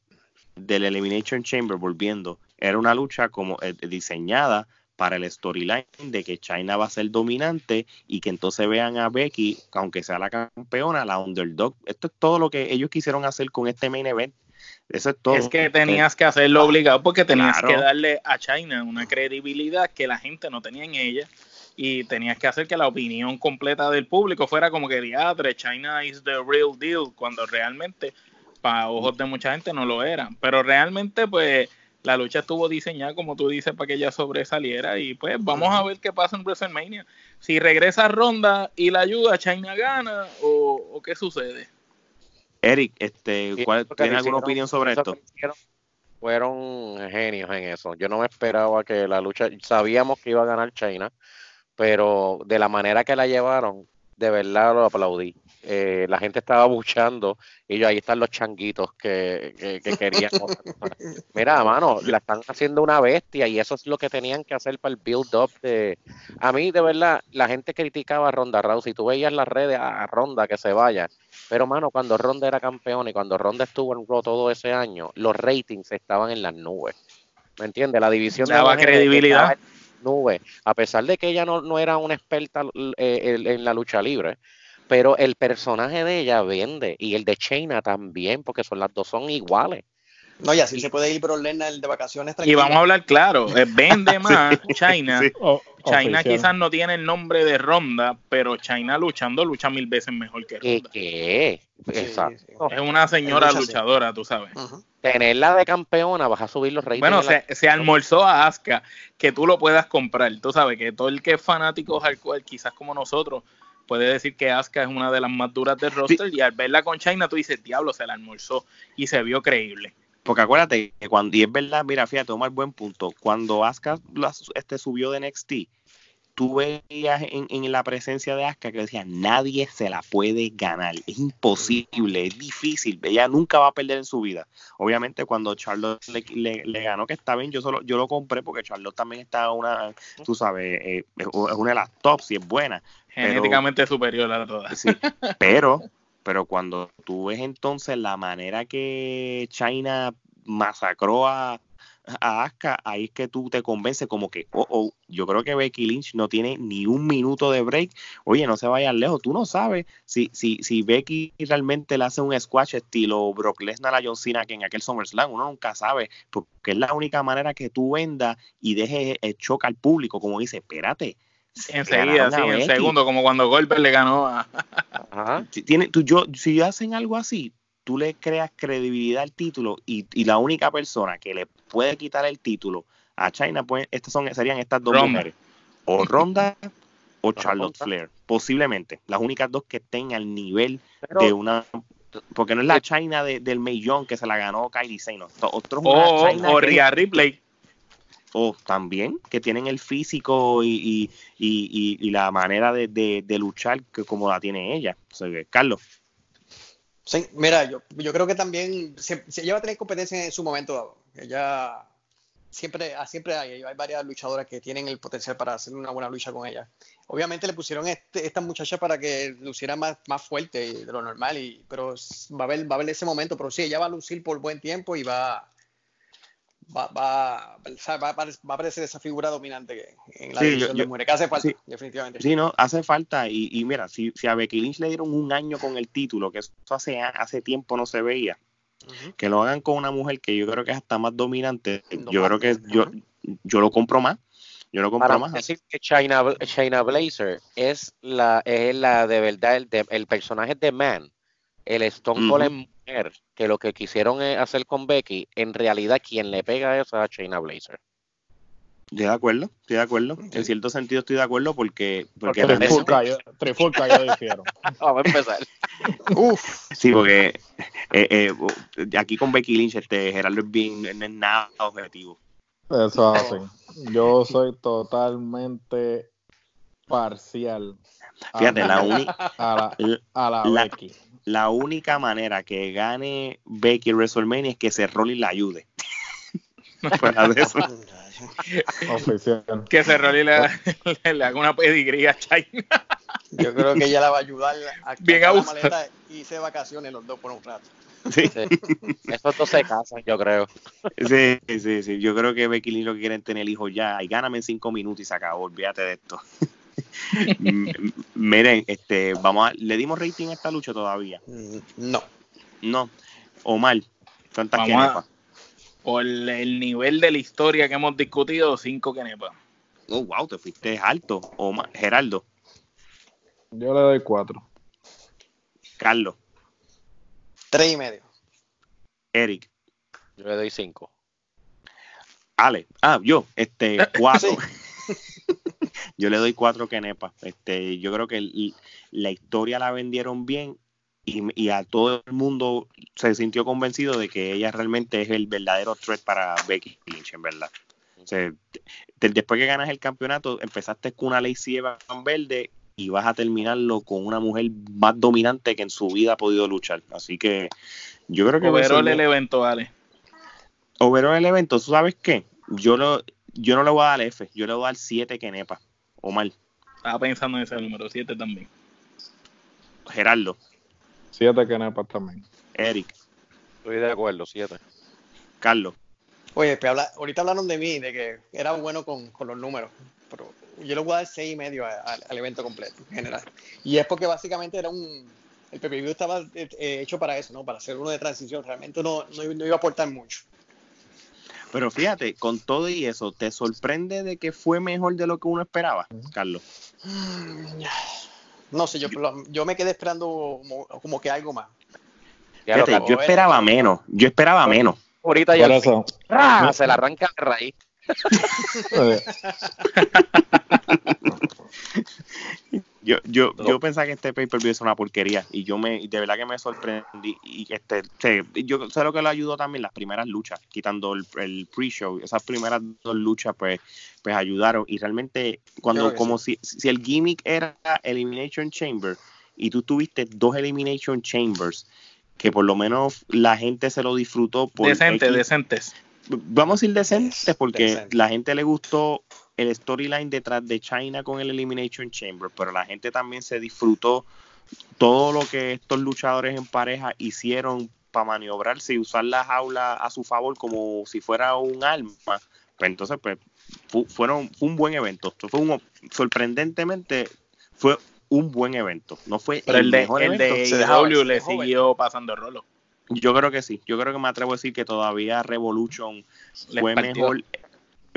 Speaker 1: del Elimination Chamber, volviendo, era una lucha como eh, diseñada para el storyline de que China va a ser dominante y que entonces vean a Becky, aunque sea la campeona, la underdog. Esto es todo lo que ellos quisieron hacer con este main event. Eso es todo.
Speaker 2: Es que tenías que hacerlo obligado porque tenías que darle a China una credibilidad que la gente no tenía en ella y tenías que hacer que la opinión completa del público fuera como que diadre, China is the real deal, cuando realmente para ojos de mucha gente no lo eran. Pero realmente, pues, la lucha estuvo diseñada, como tú dices, para que ella sobresaliera. Y pues, vamos a ver qué pasa en WrestleMania. Si regresa Ronda y la ayuda, China gana o, qué sucede.
Speaker 1: Eric, este, ¿cuál, ¿tienes alguna opinión sobre esto?
Speaker 4: Fueron genios en eso. Yo no me esperaba que la lucha, sabíamos que iba a ganar China, pero de la manera que la llevaron, de verdad lo aplaudí. Eh, la gente estaba buchando y yo ahí están los changuitos que, que, querían. Mira, mano, la están haciendo una bestia y eso es lo que tenían que hacer para el build-up de... A mí, de verdad, la gente criticaba a Ronda Rousey. Tú veías las redes a, Ronda que se vaya. Pero, mano, cuando Ronda era campeón y cuando Ronda estuvo en Raw todo ese año, los ratings estaban en las nubes. ¿Me entiendes? La división
Speaker 2: daba credibilidad.
Speaker 4: Nube, a pesar de que ella no, no era una experta eh, en la lucha libre, pero el personaje de ella vende y el de China también, porque son las dos son iguales.
Speaker 5: No, y así se puede ir por el de vacaciones.
Speaker 2: Y vamos a hablar claro, eh, vende más China. China quizás no tiene el nombre de Ronda, pero China luchando lucha mil veces mejor que Ronda.
Speaker 4: ¿Qué? Exacto.
Speaker 2: Es una señora luchadora, tú sabes.
Speaker 4: Tenerla de campeona, vas a subir los ratings.
Speaker 2: Bueno, se, se, almorzó a Asuka, que tú lo puedas comprar. Tú sabes que todo el que es fanático hardcore, quizás como nosotros, puede decir que Asuka es una de las más duras del roster y al verla con China tú dices, diablo, se la almorzó y se vio creíble.
Speaker 1: Porque acuérdate que cuando, y es verdad, mira, fíjate, toma el buen punto, cuando Asuka este, subió de NXT, tú veías en, en, la presencia de Asuka que decía, nadie se la puede ganar, es imposible, es difícil, ella nunca va a perder en su vida. Obviamente cuando Charlotte le, le, ganó, que está bien, yo solo yo lo compré porque Charlotte también está una, tú sabes, eh, es una de las tops y es buena.
Speaker 2: Genéticamente superior a todas.
Speaker 1: Sí, pero, pero cuando tú ves entonces la manera que China masacró a, a Asuka, ahí es que tú te convences como que, oh, oh, yo creo que Becky Lynch no tiene ni un minuto de break. Oye, no se vayan lejos, tú no sabes si, si, si Becky realmente le hace un squash estilo Brock Lesnar a John Cena que en aquel SummerSlam, uno nunca sabe, porque es la única manera que tú vendas y dejes el choque al público, como dice, espérate.
Speaker 2: Enseguida, sí, en segundo, como cuando Goldberg le ganó a...
Speaker 1: Si, tiene, tú, yo, si hacen algo así, tú le creas credibilidad al título y, y, la única persona que le puede quitar el título a China, pues estas son, serían estas dos mujeres. O Ronda o Charlotte Flair. Posiblemente. Las únicas dos que estén al nivel de una porque no es la China de, del millón que se la ganó Kylie Sane. Otros
Speaker 2: o, o Rhea Ripley.
Speaker 1: O también que tienen el físico y, y, y la manera de, de, luchar que como la tiene ella. Carlos.
Speaker 5: Sí, mira, yo, yo creo que también se, ella va a tener competencia en su momento dado. Ella siempre, ah, siempre hay, hay varias luchadoras que tienen el potencial para hacer una buena lucha con ella. Obviamente le pusieron este, esta muchacha para que luciera más, más fuerte de lo normal, y, pero va a, haber, va a haber ese momento. Pero sí, ella va a lucir por buen tiempo y va, va, va, va, a aparecer esa figura dominante en la sí, división de mujeres, que hace falta, definitivamente.
Speaker 1: Sí, no, hace falta. Y, y mira, si, si, a Becky Lynch le dieron un año con el título, que eso hace, hace tiempo no se veía, que lo hagan con una mujer que yo creo que es hasta más dominante, yo creo que yo, yo lo compro más. Yo lo compro más.
Speaker 4: decir que China, China Blazer es la, es la de verdad, el, de, el personaje de Man, el Stone Cold uh mujer, que lo que quisieron hacer con Becky, en realidad quien le pega es a China Blazer.
Speaker 1: Estoy de acuerdo, estoy de acuerdo. En cierto sentido estoy de acuerdo porque...
Speaker 3: porque, trifulca, yo, trifulca yo difiero.
Speaker 4: Vamos a empezar.
Speaker 1: Uf. Sí, porque eh, eh, aquí con Becky Lynch, este Gerardo es bien, no es nada objetivo.
Speaker 3: Eso hace. Yo soy totalmente parcial.
Speaker 1: Fíjate, la única...
Speaker 3: A la, a la, la Becky
Speaker 1: la única manera que gane Becky WrestleMania es que se Rolly la ayude. Fuera de eso.
Speaker 2: que se Rolly le, le, haga una pedigría a China.
Speaker 5: Yo creo que ella la va a ayudar a
Speaker 2: Bien
Speaker 5: la maleta y se vacaciones los dos por un rato.
Speaker 4: Sí. sí. Esos dos se casan, yo creo.
Speaker 1: Sí, sí, sí. Yo creo que Becky Lynch lo que quieren tener hijos ya. Y gáname en cinco minutos y se acabó. Olvídate de esto. Miren, este, vamos a, ¿le dimos rating a esta lucha todavía?
Speaker 5: Mm, no.
Speaker 1: No. Omar, ¿cuántas
Speaker 2: quenepas? Por el nivel de la historia que hemos discutido, cinco quenepas.
Speaker 1: Oh, wow, te fuiste alto. Omar, Geraldo.
Speaker 3: Yo le doy cuatro.
Speaker 1: Carlos.
Speaker 5: Tres y medio.
Speaker 1: Eric.
Speaker 4: Yo le doy cinco.
Speaker 1: Ale. Ah, yo, este, cuatro. yo le doy cuatro kenepas. Este, yo creo que la historia la vendieron bien y, a todo el mundo se sintió convencido de que ella realmente es el verdadero threat para Becky Lynch, en verdad. después que ganas el campeonato, empezaste con una ley ciega verde y vas a terminarlo con una mujer más dominante que en su vida ha podido luchar. Así que yo creo que...
Speaker 2: Overall el evento, vale.
Speaker 1: Overall el evento, ¿sabes qué? Yo lo, yo no le voy a dar F, yo le voy a dar 7 Kenepa. O mal.
Speaker 2: Estaba pensando en ese número 7 también.
Speaker 1: Gerardo.
Speaker 3: 7 Kenepa también.
Speaker 1: Eric.
Speaker 4: Estoy de acuerdo, 7.
Speaker 1: Carlos.
Speaker 5: Oye, habla, ahorita hablaron de mí, de que era bueno con, con los números, pero yo le voy a dar 6 y medio al evento completo, en general. Y es porque básicamente era un... El PPV estaba eh, eh, hecho para eso, ¿no? Para hacer uno de transición. Realmente no, no, no iba a aportar mucho.
Speaker 1: Pero fíjate, con todo y eso, ¿te sorprende de que fue mejor de lo que uno esperaba, Carlos?
Speaker 5: No sé, yo, yo me quedé esperando como, que algo más.
Speaker 1: Fíjate, yo esperaba menos, yo esperaba menos.
Speaker 4: Ahorita ya se la arranca de raíz.
Speaker 1: Yo, yo, yo pensaba que este pay-per-view es una porquería y yo me, de verdad que me sorprendí y este, yo sé lo que lo ayudó también las primeras luchas, quitando el, pre-show, esas primeras dos luchas pues, pues ayudaron y realmente cuando como si, si el gimmick era Elimination Chamber y tú tuviste dos Elimination Chambers que por lo menos la gente se lo disfrutó
Speaker 2: por decentes, decentes.
Speaker 1: Vamos a ir decentes porque la gente le gustó el storyline detrás de China con el Elimination Chamber, pero la gente también se disfrutó todo lo que estos luchadores en pareja hicieron para maniobrarse y usar la jaula a su favor como si fuera un alma. Pues entonces, pues, fueron, fue un buen evento. Fue un, sorprendentemente, fue un buen evento. No fue
Speaker 2: el, de, mejor el de le siguió pasando el rolo.
Speaker 1: Yo creo que sí. Yo creo que me atrevo a decir que todavía Revolution fue mejor.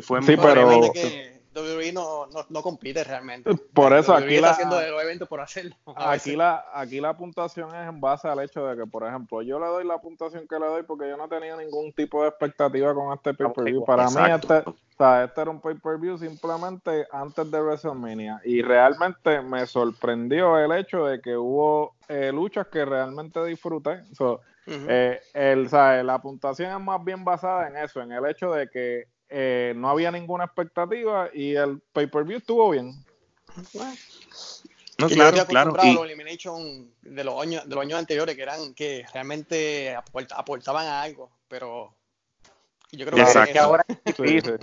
Speaker 1: Fue
Speaker 5: sí, pero que WWE no, no, no, compite realmente.
Speaker 3: Por eso WWE aquí
Speaker 5: está haciendo los eventos por hacerlo.
Speaker 3: Aquí la, aquí la puntuación es en base al hecho de que, por ejemplo, yo le doy la puntuación que le doy porque yo no tenía ningún tipo de expectativa con este pay-per-view. Para mí, este, o sea, este era un pay-per-view simplemente antes de WrestleMania. Y realmente me sorprendió el hecho de que hubo eh, luchas que realmente disfruté. Eh, el, la puntuación es más bien basada en eso, en el hecho de que eh, no había ninguna expectativa y el pay-per-view estuvo bien.
Speaker 5: No, claro, claro. Y... los Elimination de los años de los años anteriores que eran que realmente aportaban a algo, pero
Speaker 2: yo creo que, ahora,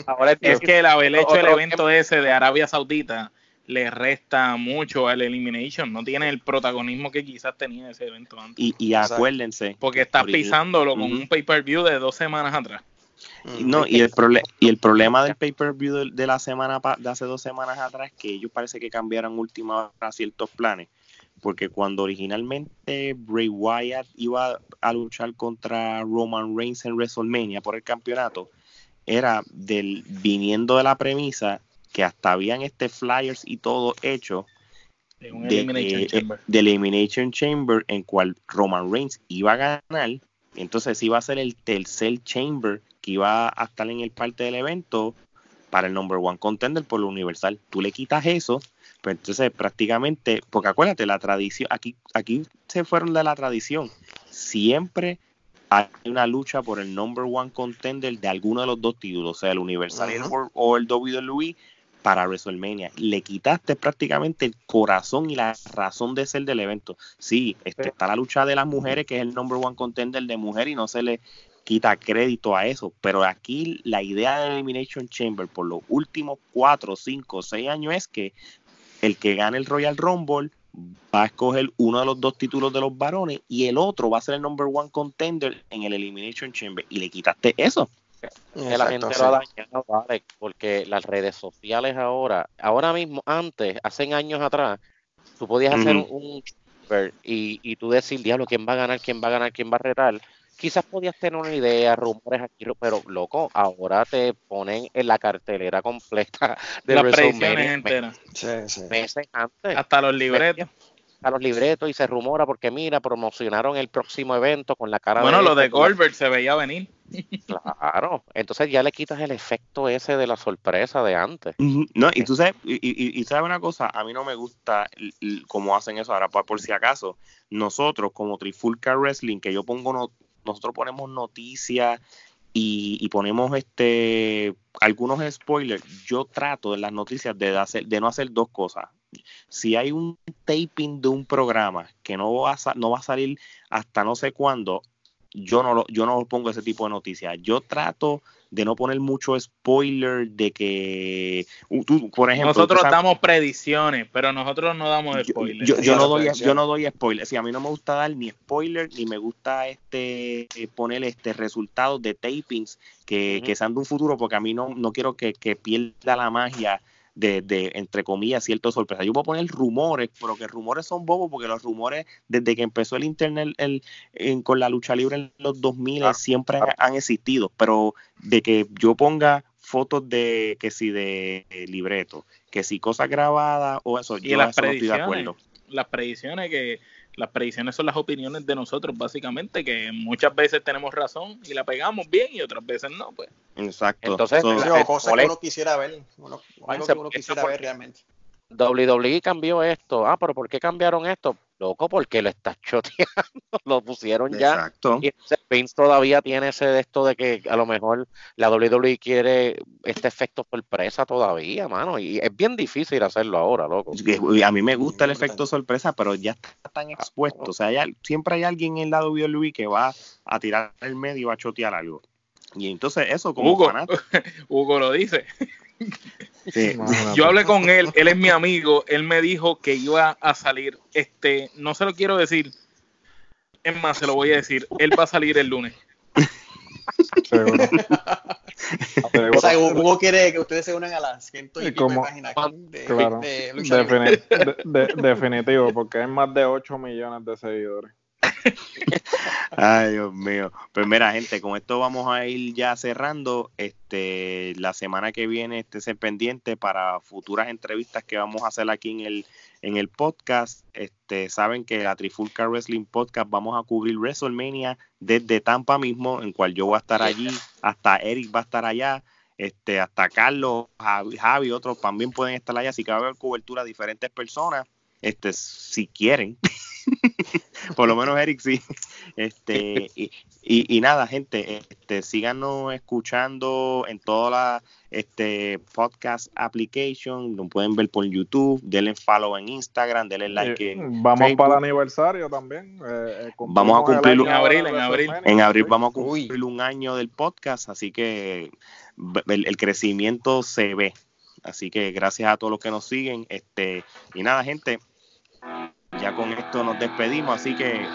Speaker 2: ahora es que el haber hecho el evento ese de Arabia Saudita le resta mucho al Elimination. No tiene el protagonismo que quizás tenía ese evento antes.
Speaker 1: Y, y acuérdense.
Speaker 2: Porque está pisándolo con un pay-per-view de dos semanas atrás.
Speaker 1: No, y el, y el problema del pay-per-view de, la semana de hace dos semanas atrás que ellos parece que cambiaron última hora ciertos planes. Porque cuando originalmente Bray Wyatt iba a luchar contra Roman Reigns en WrestleMania por el campeonato, era del viniendo de la premisa que hasta habían este flyers y todo hecho de, Elimination, Chamber. de Elimination Chamber en cual Roman Reigns iba a ganar entonces iba a ser el tercer chamber que iba a estar en el parte del evento para el number one contender por lo universal. Tú le quitas eso, pues entonces prácticamente, porque acuérdate, la tradición, aquí, aquí se fueron de la tradición. Siempre hay una lucha por el number one contender de alguno de los dos títulos, sea el Universal o el WWE para WrestleMania. Le quitaste prácticamente el corazón y la razón de ser del evento. Sí, este, está la lucha de las mujeres, que es el number one contender de mujer, y no se le quita crédito a eso. Pero aquí la idea de Elimination Chamber por los últimos cuatro, cinco, seis años es que el que gane el Royal Rumble va a escoger uno de los dos títulos de los varones y el otro va a ser el number one contender en el Elimination Chamber. Y le quitaste eso
Speaker 4: que la gente lo ha dañado, vale, porque las redes sociales ahora, ahora mismo, antes, hace años atrás, tú podías hacer un, y, y tú decir, diablo, quién va a ganar, quién va a ganar, quién va a retar. Quizás podías tener una idea, rumores aquí, pero loco, ahora te ponen en la cartelera completa de
Speaker 2: las predicciones enteras.
Speaker 4: Meses antes.
Speaker 2: Hasta los libretos
Speaker 4: a los libretos y se rumora porque mira, promocionaron el próximo evento con la cara
Speaker 2: bueno, lo de Goldberg se veía venir.
Speaker 4: Claro, entonces ya le quitas el efecto ese de la sorpresa de antes.
Speaker 1: No, y tú sabes, y, y, sabes una cosa, a mí no me gusta cómo hacen eso ahora, por, si acaso, nosotros como Trifulca Wrestling, que yo pongo, nosotros ponemos noticias y, y, ponemos este algunos spoilers, yo trato en las noticias de, hacer, de no hacer dos cosas. Si hay un taping de un programa que no va a, no va a salir hasta no sé cuándo, yo no, lo, yo no pongo ese tipo de noticias. Yo trato de no poner mucho spoiler de que tú, por ejemplo
Speaker 2: nosotros damos predicciones pero nosotros no damos spoilers
Speaker 1: yo, no doy yo no doy spoilers si a mí no me gusta dar ni spoiler ni me gusta este poner este resultados de tapings que, que sean de un futuro porque a mí no, no quiero que, que pierda la magia de, de, entre comillas, ciertas sorpresas. Yo a poner rumores, pero que rumores son bobos, porque los rumores, desde que empezó el Internet el, con la lucha libre en los 2000, siempre Han, existido, pero de que yo ponga fotos de que si de libreto, que si cosas grabadas o eso,
Speaker 2: yo las no estoy de acuerdo. Las predicciones que las predicciones son las opiniones de nosotros, básicamente, que muchas veces tenemos razón y la pegamos bien y otras veces no, pues.
Speaker 1: Exacto.
Speaker 5: Entonces, cosas que uno quisiera ver, algo que uno quisiera ver realmente.
Speaker 4: WWE cambió esto. Ah, pero ¿por qué cambiaron esto? Loco, porque lo estás choteando. lo pusieron ya.
Speaker 1: Exacto.
Speaker 4: Y Vince todavía tiene ese de esto de que a lo mejor la WWE quiere este efecto sorpresa todavía, mano. Y es bien difícil hacerlo ahora, loco.
Speaker 1: A mí me gusta el efecto sorpresa, pero ya está tan expuesto. O sea, hay- siempre hay alguien en la WWE que va a tirar el medio y va a chotear algo. Y entonces eso como
Speaker 2: Hugo,
Speaker 1: fanático.
Speaker 2: Hugo lo dice.
Speaker 1: Sí.
Speaker 2: Yo hablé con él, él es mi amigo, él me dijo que iba a salir, este, no se lo quiero decir, es más, se lo voy a decir, él va a salir el lunes.
Speaker 3: Seguro.
Speaker 5: O sea, Hugo quiere que ustedes se unan a las ciento y
Speaker 3: Y
Speaker 5: pico de
Speaker 3: como-
Speaker 5: páginas de,
Speaker 3: Claro.
Speaker 5: de-
Speaker 3: definitivo, porque hay más de 8 millones de seguidores.
Speaker 1: Ay, Dios mío. Pues mira, gente, con esto vamos a ir ya cerrando. Este, la semana que viene estése pendiente para futuras entrevistas que vamos a hacer aquí en el, en el podcast. Este, saben que la Trifulca Wrestling Podcast vamos a cubrir WrestleMania desde Tampa mismo, en cual yo voy a estar allí, hasta Eric va a estar allá. Este, hasta Carlos, Javi, Javi, otros también pueden estar allá, así que va a haber cobertura a diferentes personas, este, si quieren. Por lo menos Eric sí. Este, y, y, y nada, gente, este, síganos escuchando en todas las este, podcast application, lo pueden ver por YouTube, denle follow en Instagram, denle like
Speaker 3: Y
Speaker 1: en
Speaker 3: vamos
Speaker 1: Facebook.
Speaker 3: para el aniversario también. eh, eh,
Speaker 1: Vamos a cumplir un-
Speaker 2: En abril, en abril.
Speaker 1: En abril vamos a
Speaker 5: Uy.
Speaker 1: cumplir un año del podcast, así que el, el crecimiento se ve. Así que gracias a todos los que nos siguen. Este, y nada, gente, ya con esto nos despedimos. Así que,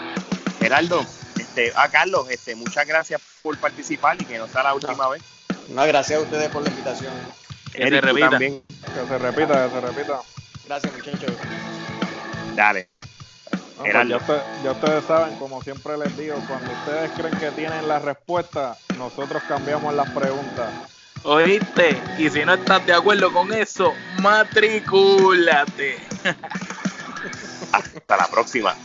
Speaker 1: Geraldo, este, a Carlos, este, muchas gracias por participar y que no sea la última vez.
Speaker 5: No, gracias a ustedes por la invitación.
Speaker 2: Que se
Speaker 1: Eric,
Speaker 2: repita.
Speaker 1: también.
Speaker 3: Que se repita, que se repita.
Speaker 5: Gracias, muchachos.
Speaker 1: Dale.
Speaker 3: No, pues
Speaker 1: Gerardo.
Speaker 3: ya, usted- ya ustedes saben, como siempre les digo, cuando ustedes creen que tienen la respuesta, nosotros cambiamos las preguntas.
Speaker 2: ¿Oíste? Y si no estás de acuerdo con eso, matricúlate.
Speaker 1: Hasta la próxima.